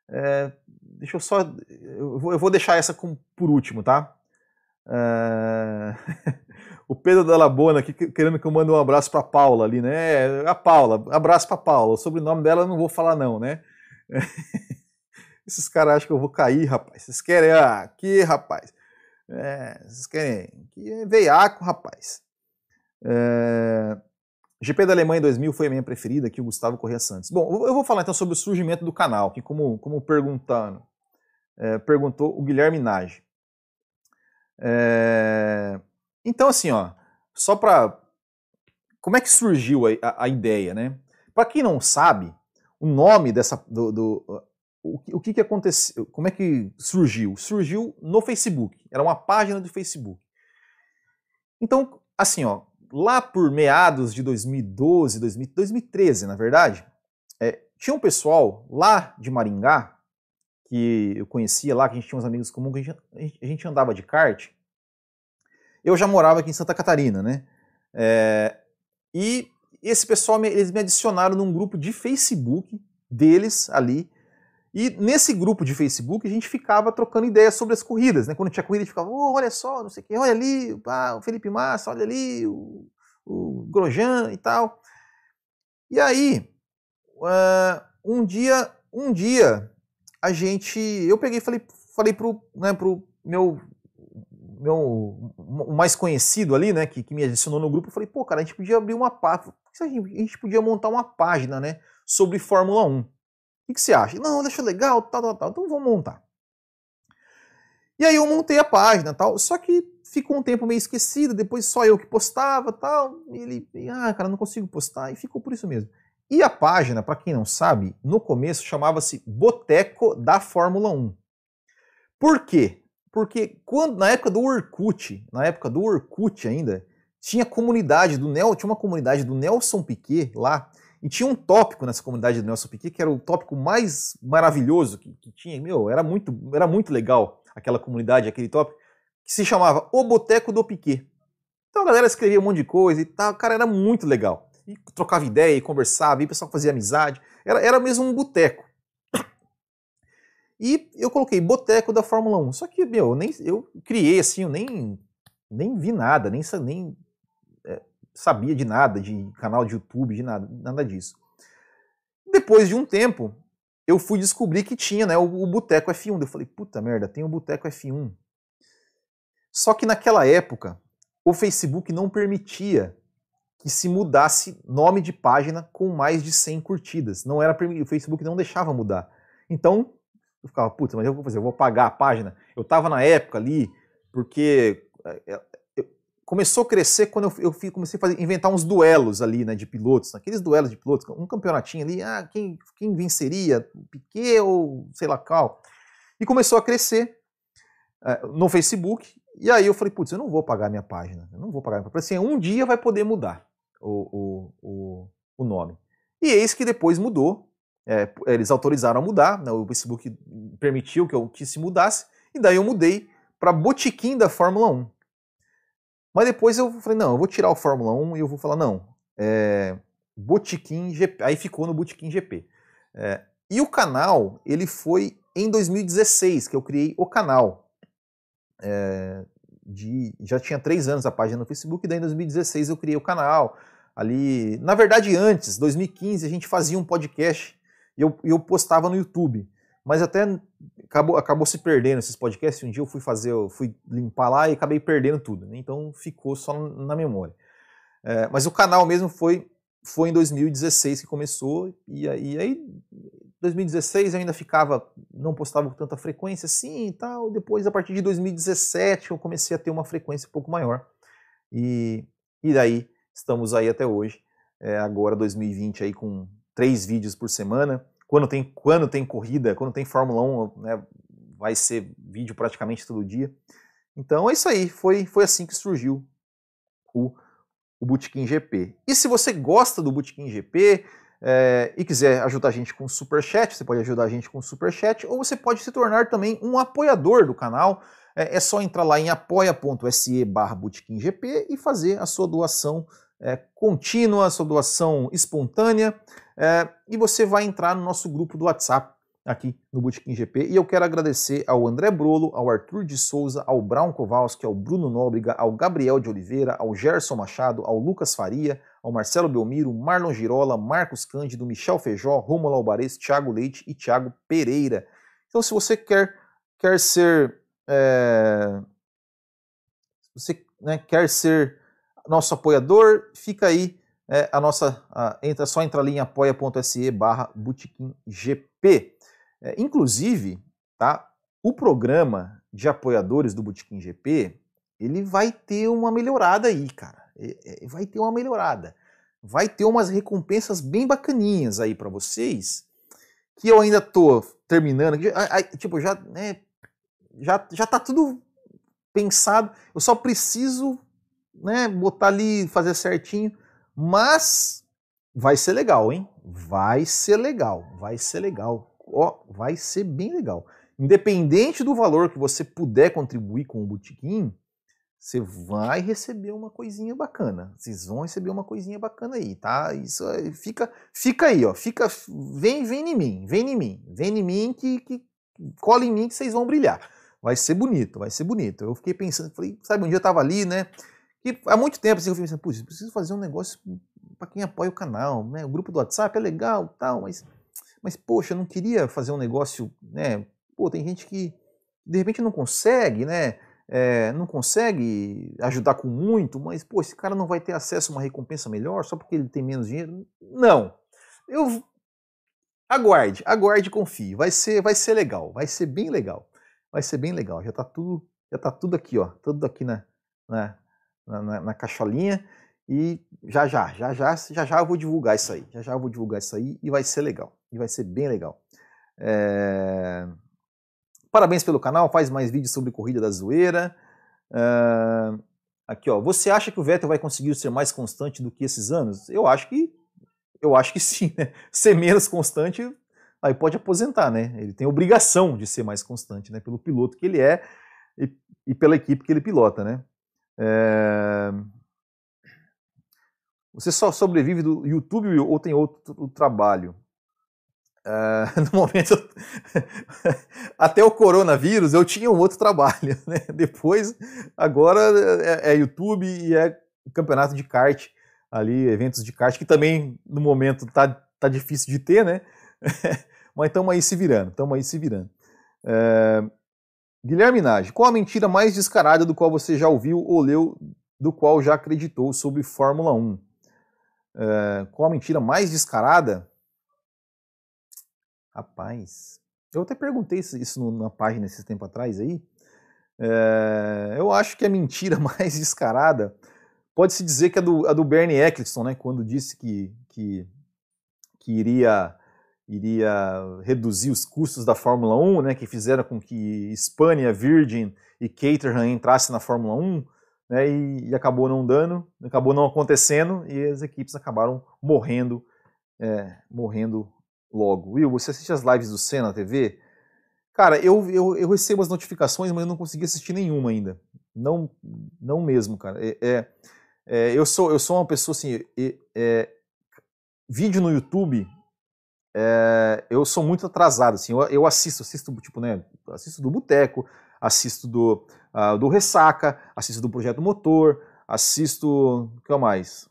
Speaker 1: É, deixa eu só. Eu vou, deixar essa com, por último, tá? É, o Pedro da Labona aqui querendo que eu mande um abraço para Paula ali, né? A Paula, abraço para Paula. O sobrenome dela eu não vou falar, não, né? Esses caras acham que eu vou cair, rapaz. Vocês querem. Ah, aqui, rapaz. É, vocês querem. Que é veiaco, rapaz. É, GP da Alemanha 2000 foi a minha preferida, aqui o Gustavo Corrêa Santos. Bom, eu vou falar então sobre o surgimento do canal, que como, como perguntando, é, perguntou o Guilherme Nage. É, então, assim, ó, só para. Como é que surgiu a, a, a ideia, né? Para quem não sabe, o nome dessa. Do, do, o, o que, que aconteceu? Como é que surgiu? Surgiu no Facebook. Era uma página do Facebook. Então, assim, ó, lá por meados de 2012, 2013, na verdade, é, tinha um pessoal lá de Maringá, que eu conhecia lá, que a gente tinha uns amigos comuns, que a gente, a gente andava de kart. Eu já morava aqui em Santa Catarina, né? É, e esse pessoal, eles me adicionaram num grupo de Facebook deles ali, e nesse grupo de Facebook a gente ficava trocando ideias sobre as corridas, né? Quando tinha corrida a gente ficava, oh, olha só, não sei o que, olha ali, o Felipe Massa, olha ali, o, o Grosjean e tal. E aí, uh, um dia, um dia, a gente, eu peguei e falei, falei pro, né, pro meu, meu o mais conhecido ali, né, que, que me adicionou no grupo, eu falei, pô, cara, a gente podia abrir uma página, a gente podia montar uma página, né, sobre Fórmula 1 que, que você acha? Não, deixa legal, tal, tal, tal. Então vamos montar. E aí eu montei a página tal, só que ficou um tempo meio esquecido, depois só eu que postava tal, e ele, ah, cara, não consigo postar, e ficou por isso mesmo. E a página, para quem não sabe, no começo chamava-se Boteco da Fórmula 1. Por quê? Porque quando, na época do Orkut, na época do Orkut ainda, tinha comunidade do tinha uma comunidade do Nelson Piquet lá, E tinha um tópico nessa comunidade do Nelson Piquet que era o tópico mais maravilhoso que, que tinha. Meu, era muito, era muito legal aquela comunidade, aquele tópico, que se chamava O Boteco do Piquet. Então a galera escrevia um monte de coisa e tal, cara, era muito legal. E trocava ideia e conversava, e o pessoal fazia amizade. Era, era mesmo um boteco. E eu coloquei boteco da Fórmula 1. Só que, meu, eu, nem, eu criei assim, eu nem, nem vi nada, nem, nem é, sabia de nada, de canal de YouTube, de nada, nada disso. Depois de um tempo, eu fui descobrir que tinha né, o, o Boteco F1. Eu falei, puta merda, tem o Boteco F1. Só que naquela época, o Facebook não permitia que se mudasse nome de página com mais de 100 curtidas. Não era o Facebook não deixava mudar. Então, eu ficava, puta, mas eu vou fazer, eu vou pagar a página. Eu tava na época ali, porque eh, eh, começou a crescer quando eu, eu comecei a fazer, inventar uns duelos ali, né, de pilotos, aqueles duelos de pilotos, um campeonatinho ali, ah, quem, quem venceria, Piquet ou sei lá qual. E começou a crescer uh, no Facebook, e aí eu falei, putz, eu não vou pagar minha página, eu não vou pagar minha página. Assim, um dia vai poder mudar o, o, o, o nome. E eis que depois mudou, é, eles autorizaram a mudar, né, o Facebook permitiu que eu que se mudasse, e daí eu mudei para Botiquim da Fórmula 1. Mas depois eu falei, não, eu vou tirar o Fórmula 1 e eu vou falar, não, é, Botiquim GP. Aí ficou no Botiquim GP. É, e o canal, ele foi em 2016 que eu criei o canal. É, de, já tinha três anos a página no Facebook, e daí em 2016 eu criei o canal. Ali, na verdade, antes, 2015, a gente fazia um podcast e eu, eu postava no YouTube. Mas até acabou, acabou se perdendo esses podcasts. Um dia eu fui fazer, eu fui limpar lá e acabei perdendo tudo. Né? Então ficou só na memória. É, mas o canal mesmo foi, foi em 2016 que começou. E, e aí, 2016 eu ainda ficava, não postava com tanta frequência assim e tal. Depois, a partir de 2017, eu comecei a ter uma frequência um pouco maior. E, e daí estamos aí até hoje. É, agora 2020 aí com três vídeos por semana. Quando tem, quando tem corrida, quando tem Fórmula 1, né, vai ser vídeo praticamente todo dia. Então é isso aí, foi, foi assim que surgiu o, o Bootkin GP. E se você gosta do Bootkin GP é, e quiser ajudar a gente com super chat, você pode ajudar a gente com super chat ou você pode se tornar também um apoiador do canal. É, é só entrar lá em apoia.se barra e fazer a sua doação é, contínua, sua doação espontânea, é, e você vai entrar no nosso grupo do WhatsApp aqui no Botequim GP. E eu quero agradecer ao André Brolo, ao Arthur de Souza, ao Brown Kowalski, ao Bruno Nóbrega, ao Gabriel de Oliveira, ao Gerson Machado, ao Lucas Faria, ao Marcelo Belmiro, Marlon Girola, Marcos Cândido, Michel Feijó, Romulo Albares, Thiago Leite e Thiago Pereira. Então, se você quer, quer ser. É, você né, quer ser nosso apoiador, fica aí é, a nossa. A, entra, só entra ali em apoia.se barra GP. É, inclusive, tá, o programa de apoiadores do Botequim GP, ele vai ter uma melhorada aí, cara. É, é, vai ter uma melhorada. Vai ter umas recompensas bem bacaninhas aí para vocês, que eu ainda tô terminando. Tipo, já, né, já, já tá tudo pensado. Eu só preciso né, botar ali, fazer certinho, mas vai ser legal, hein? Vai ser legal, vai ser legal. Ó, vai ser bem legal. Independente do valor que você puder contribuir com o Botequim, você vai receber uma coisinha bacana. Vocês vão receber uma coisinha bacana aí, tá? Isso fica, fica aí, ó. Fica, vem, vem em mim, vem em mim, vem em mim que, que cola em mim que vocês vão brilhar. Vai ser bonito, vai ser bonito. Eu fiquei pensando, falei, sabe, um dia eu tava ali, né? E há muito tempo assim, eu fiquei pensando, putz, preciso fazer um negócio para quem apoia o canal, né? O grupo do WhatsApp é legal, tal, mas, mas poxa, eu não queria fazer um negócio, né? Pô, tem gente que de repente não consegue, né? É, não consegue ajudar com muito, mas pô, esse cara não vai ter acesso a uma recompensa melhor só porque ele tem menos dinheiro? Não. Eu aguarde, aguarde confie. Vai ser, vai ser legal, vai ser bem legal. Vai ser bem legal. Já tá tudo, já tá tudo aqui, ó, tudo aqui na, na na, na, na e já já, já já, já já eu vou divulgar isso aí. Já já eu vou divulgar isso aí e vai ser legal. E vai ser bem legal. É... Parabéns pelo canal, faz mais vídeos sobre corrida da zoeira. É... Aqui, ó. Você acha que o Vettel vai conseguir ser mais constante do que esses anos? Eu acho que eu acho que sim, né? Ser menos constante, aí pode aposentar, né? Ele tem obrigação de ser mais constante, né? Pelo piloto que ele é e, e pela equipe que ele pilota, né? É... Você só sobrevive do YouTube ou tem outro trabalho? Uh, no momento, até o coronavírus, eu tinha um outro trabalho. Né? Depois, agora é, é, YouTube e é campeonato de kart, ali, eventos de kart, que também no momento tá, tá difícil de ter, né? Mas estamos aí se virando, estamos aí se virando. Uh, Guilherme Nage, qual a mentira mais descarada do qual você já ouviu ou leu, do qual já acreditou sobre Fórmula 1? Uh, qual a mentira mais descarada? Rapaz, eu até perguntei isso na página esse tempo atrás aí. É, eu acho que a mentira mais descarada pode-se dizer que é do, a do Bernie Eccleston, né, quando disse que, que, que iria, iria reduzir os custos da Fórmula 1, né, que fizeram com que Spania, Virgin e Caterham entrassem na Fórmula 1, né, e, e, acabou não dando, acabou não acontecendo e as equipes acabaram morrendo, é, morrendo logo. Will, você assiste as lives do Senna na TV? Cara, eu, eu, eu, recebo as notificações, mas eu não consegui assistir nenhuma ainda. Não, não mesmo, cara. É, é, é eu, sou, eu sou uma pessoa assim. É, vídeo no YouTube, é, eu sou muito atrasado. Assim, eu, eu, assisto, assisto, tipo, né? Assisto do Boteco, assisto do, uh, do Ressaca, assisto do Projeto Motor, assisto. O que mais?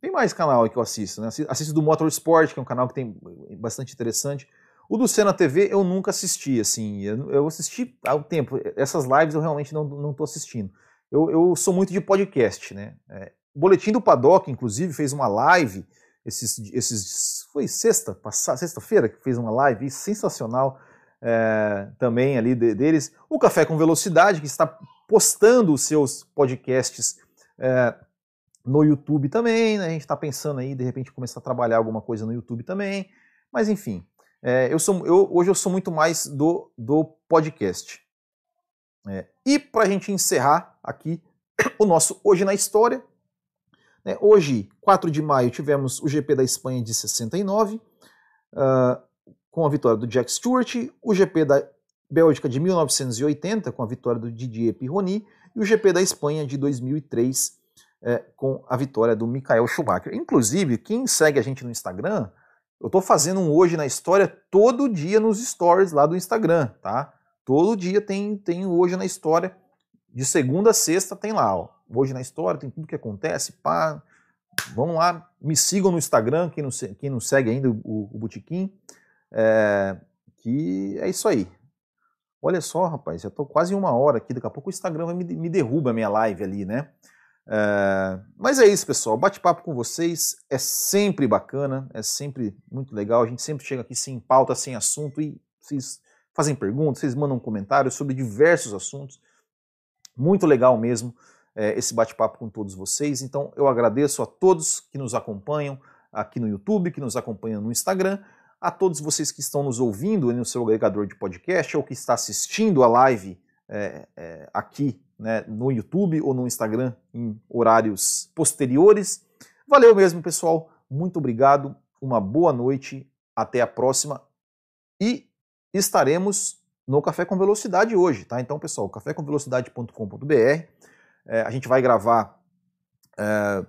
Speaker 1: Tem mais canal que eu assisto, né? Assisto do Motorsport, que é um canal que tem bastante interessante. O do Cena TV eu nunca assisti, assim, eu, assisti há um tempo. Essas lives eu realmente não, não tô assistindo. Eu, eu sou muito de podcast, né? É, o Boletim do Paddock, inclusive, fez uma live esses, esses foi sexta, sexta-feira que fez uma live sensacional é, também ali de, deles. O Café com Velocidade, que está postando os seus podcasts é, no YouTube também, né? A gente está pensando aí, de repente, começar a trabalhar alguma coisa no YouTube também. Mas enfim, é, eu sou, eu, hoje eu sou muito mais do, do podcast. É, e para a gente encerrar aqui o nosso Hoje na História, hoje, 4 de maio, tivemos o GP da Espanha de 69, uh, ah, com a vitória do Jack Stewart, o GP da Bélgica de 1980, com a vitória do Didier Pironi, e o GP da Espanha de 2003, é, com a vitória do Michael Schumacher. Inclusive, quem segue a gente no Instagram, eu estou fazendo um hoje na história todo dia nos stories lá do Instagram, tá? Todo dia tem, tem hoje na história, de segunda a sexta tem lá, ó. Hoje na história tem tudo que acontece, pá. Vamos lá, me sigam no Instagram, quem não, quem não segue ainda o, o Botequim, é, que é isso aí. Olha só, rapaz, já estou quase uma hora aqui, daqui a pouco o Instagram vai me, me derruba a minha live ali, né? É, mas é isso, pessoal. Bate-papo com vocês é sempre bacana, é sempre muito legal. A gente sempre chega aqui sem pauta, sem assunto e vocês fazem perguntas, vocês mandam comentários sobre diversos assuntos. Muito legal mesmo é, esse bate-papo com todos vocês. Então eu agradeço a todos que nos acompanham aqui no YouTube, que nos acompanham no Instagram, a todos vocês que estão nos ouvindo no seu agregador de podcast ou que está assistindo a live é, é, aqui né, no YouTube ou no Instagram em horários posteriores. Valeu mesmo, pessoal. Muito obrigado. Uma boa noite. Até a próxima. E estaremos no Café com Velocidade hoje, tá? Então, pessoal, cafécomvelocidade.com.br. É, a gente vai gravar é,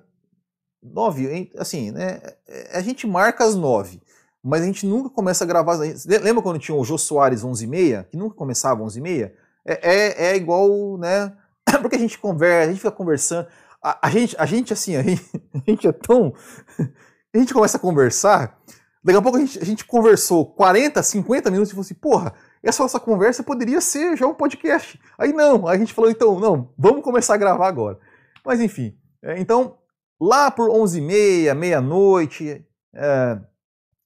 Speaker 1: nove, assim, né? É, a gente marca as nove, mas a gente nunca começa a gravar. Lembra quando tinha o Jô Soares 11h30, que nunca começava 11h30? É, é, é igual, né? Porque a gente conversa, a gente fica conversando. A, a, gente, a gente, assim, a gente, a gente é tão. A gente começa a conversar. Daqui a pouco a gente, a gente conversou 40, 50 minutos e falou assim, porra, essa nossa conversa poderia ser já um podcast. Aí não, a gente falou, então, não, vamos começar a gravar agora. Mas enfim, é, então, lá por 11h30, meia-noite, é,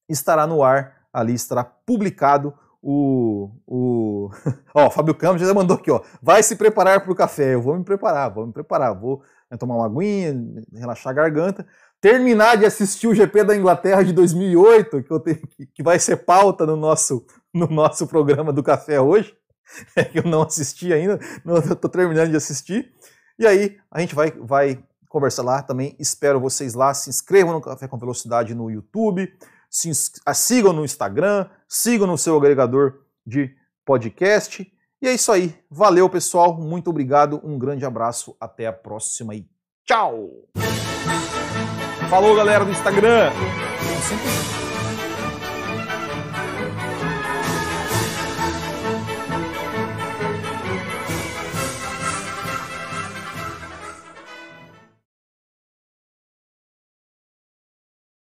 Speaker 1: estará no ar, ali estará publicado o, o... ó, Fábio Campos já mandou aqui, ó, vai se preparar para o café. Eu vou me preparar, vou me preparar, vou né, tomar uma aguinha, relaxar a garganta, terminar de assistir o GP da Inglaterra de 2008, que, eu tenho, que vai ser pauta no nosso, no nosso programa do café hoje, é que eu não assisti ainda, estou terminando de assistir. E aí a gente vai, vai conversa lá também. Espero vocês lá. Se inscrevam no Café com Velocidade no YouTube, se sigam no Instagram, sigam no seu agregador de podcast. E é isso aí. Valeu, pessoal. Muito obrigado. Um grande abraço. Até a próxima e tchau! Falou, galera do Instagram!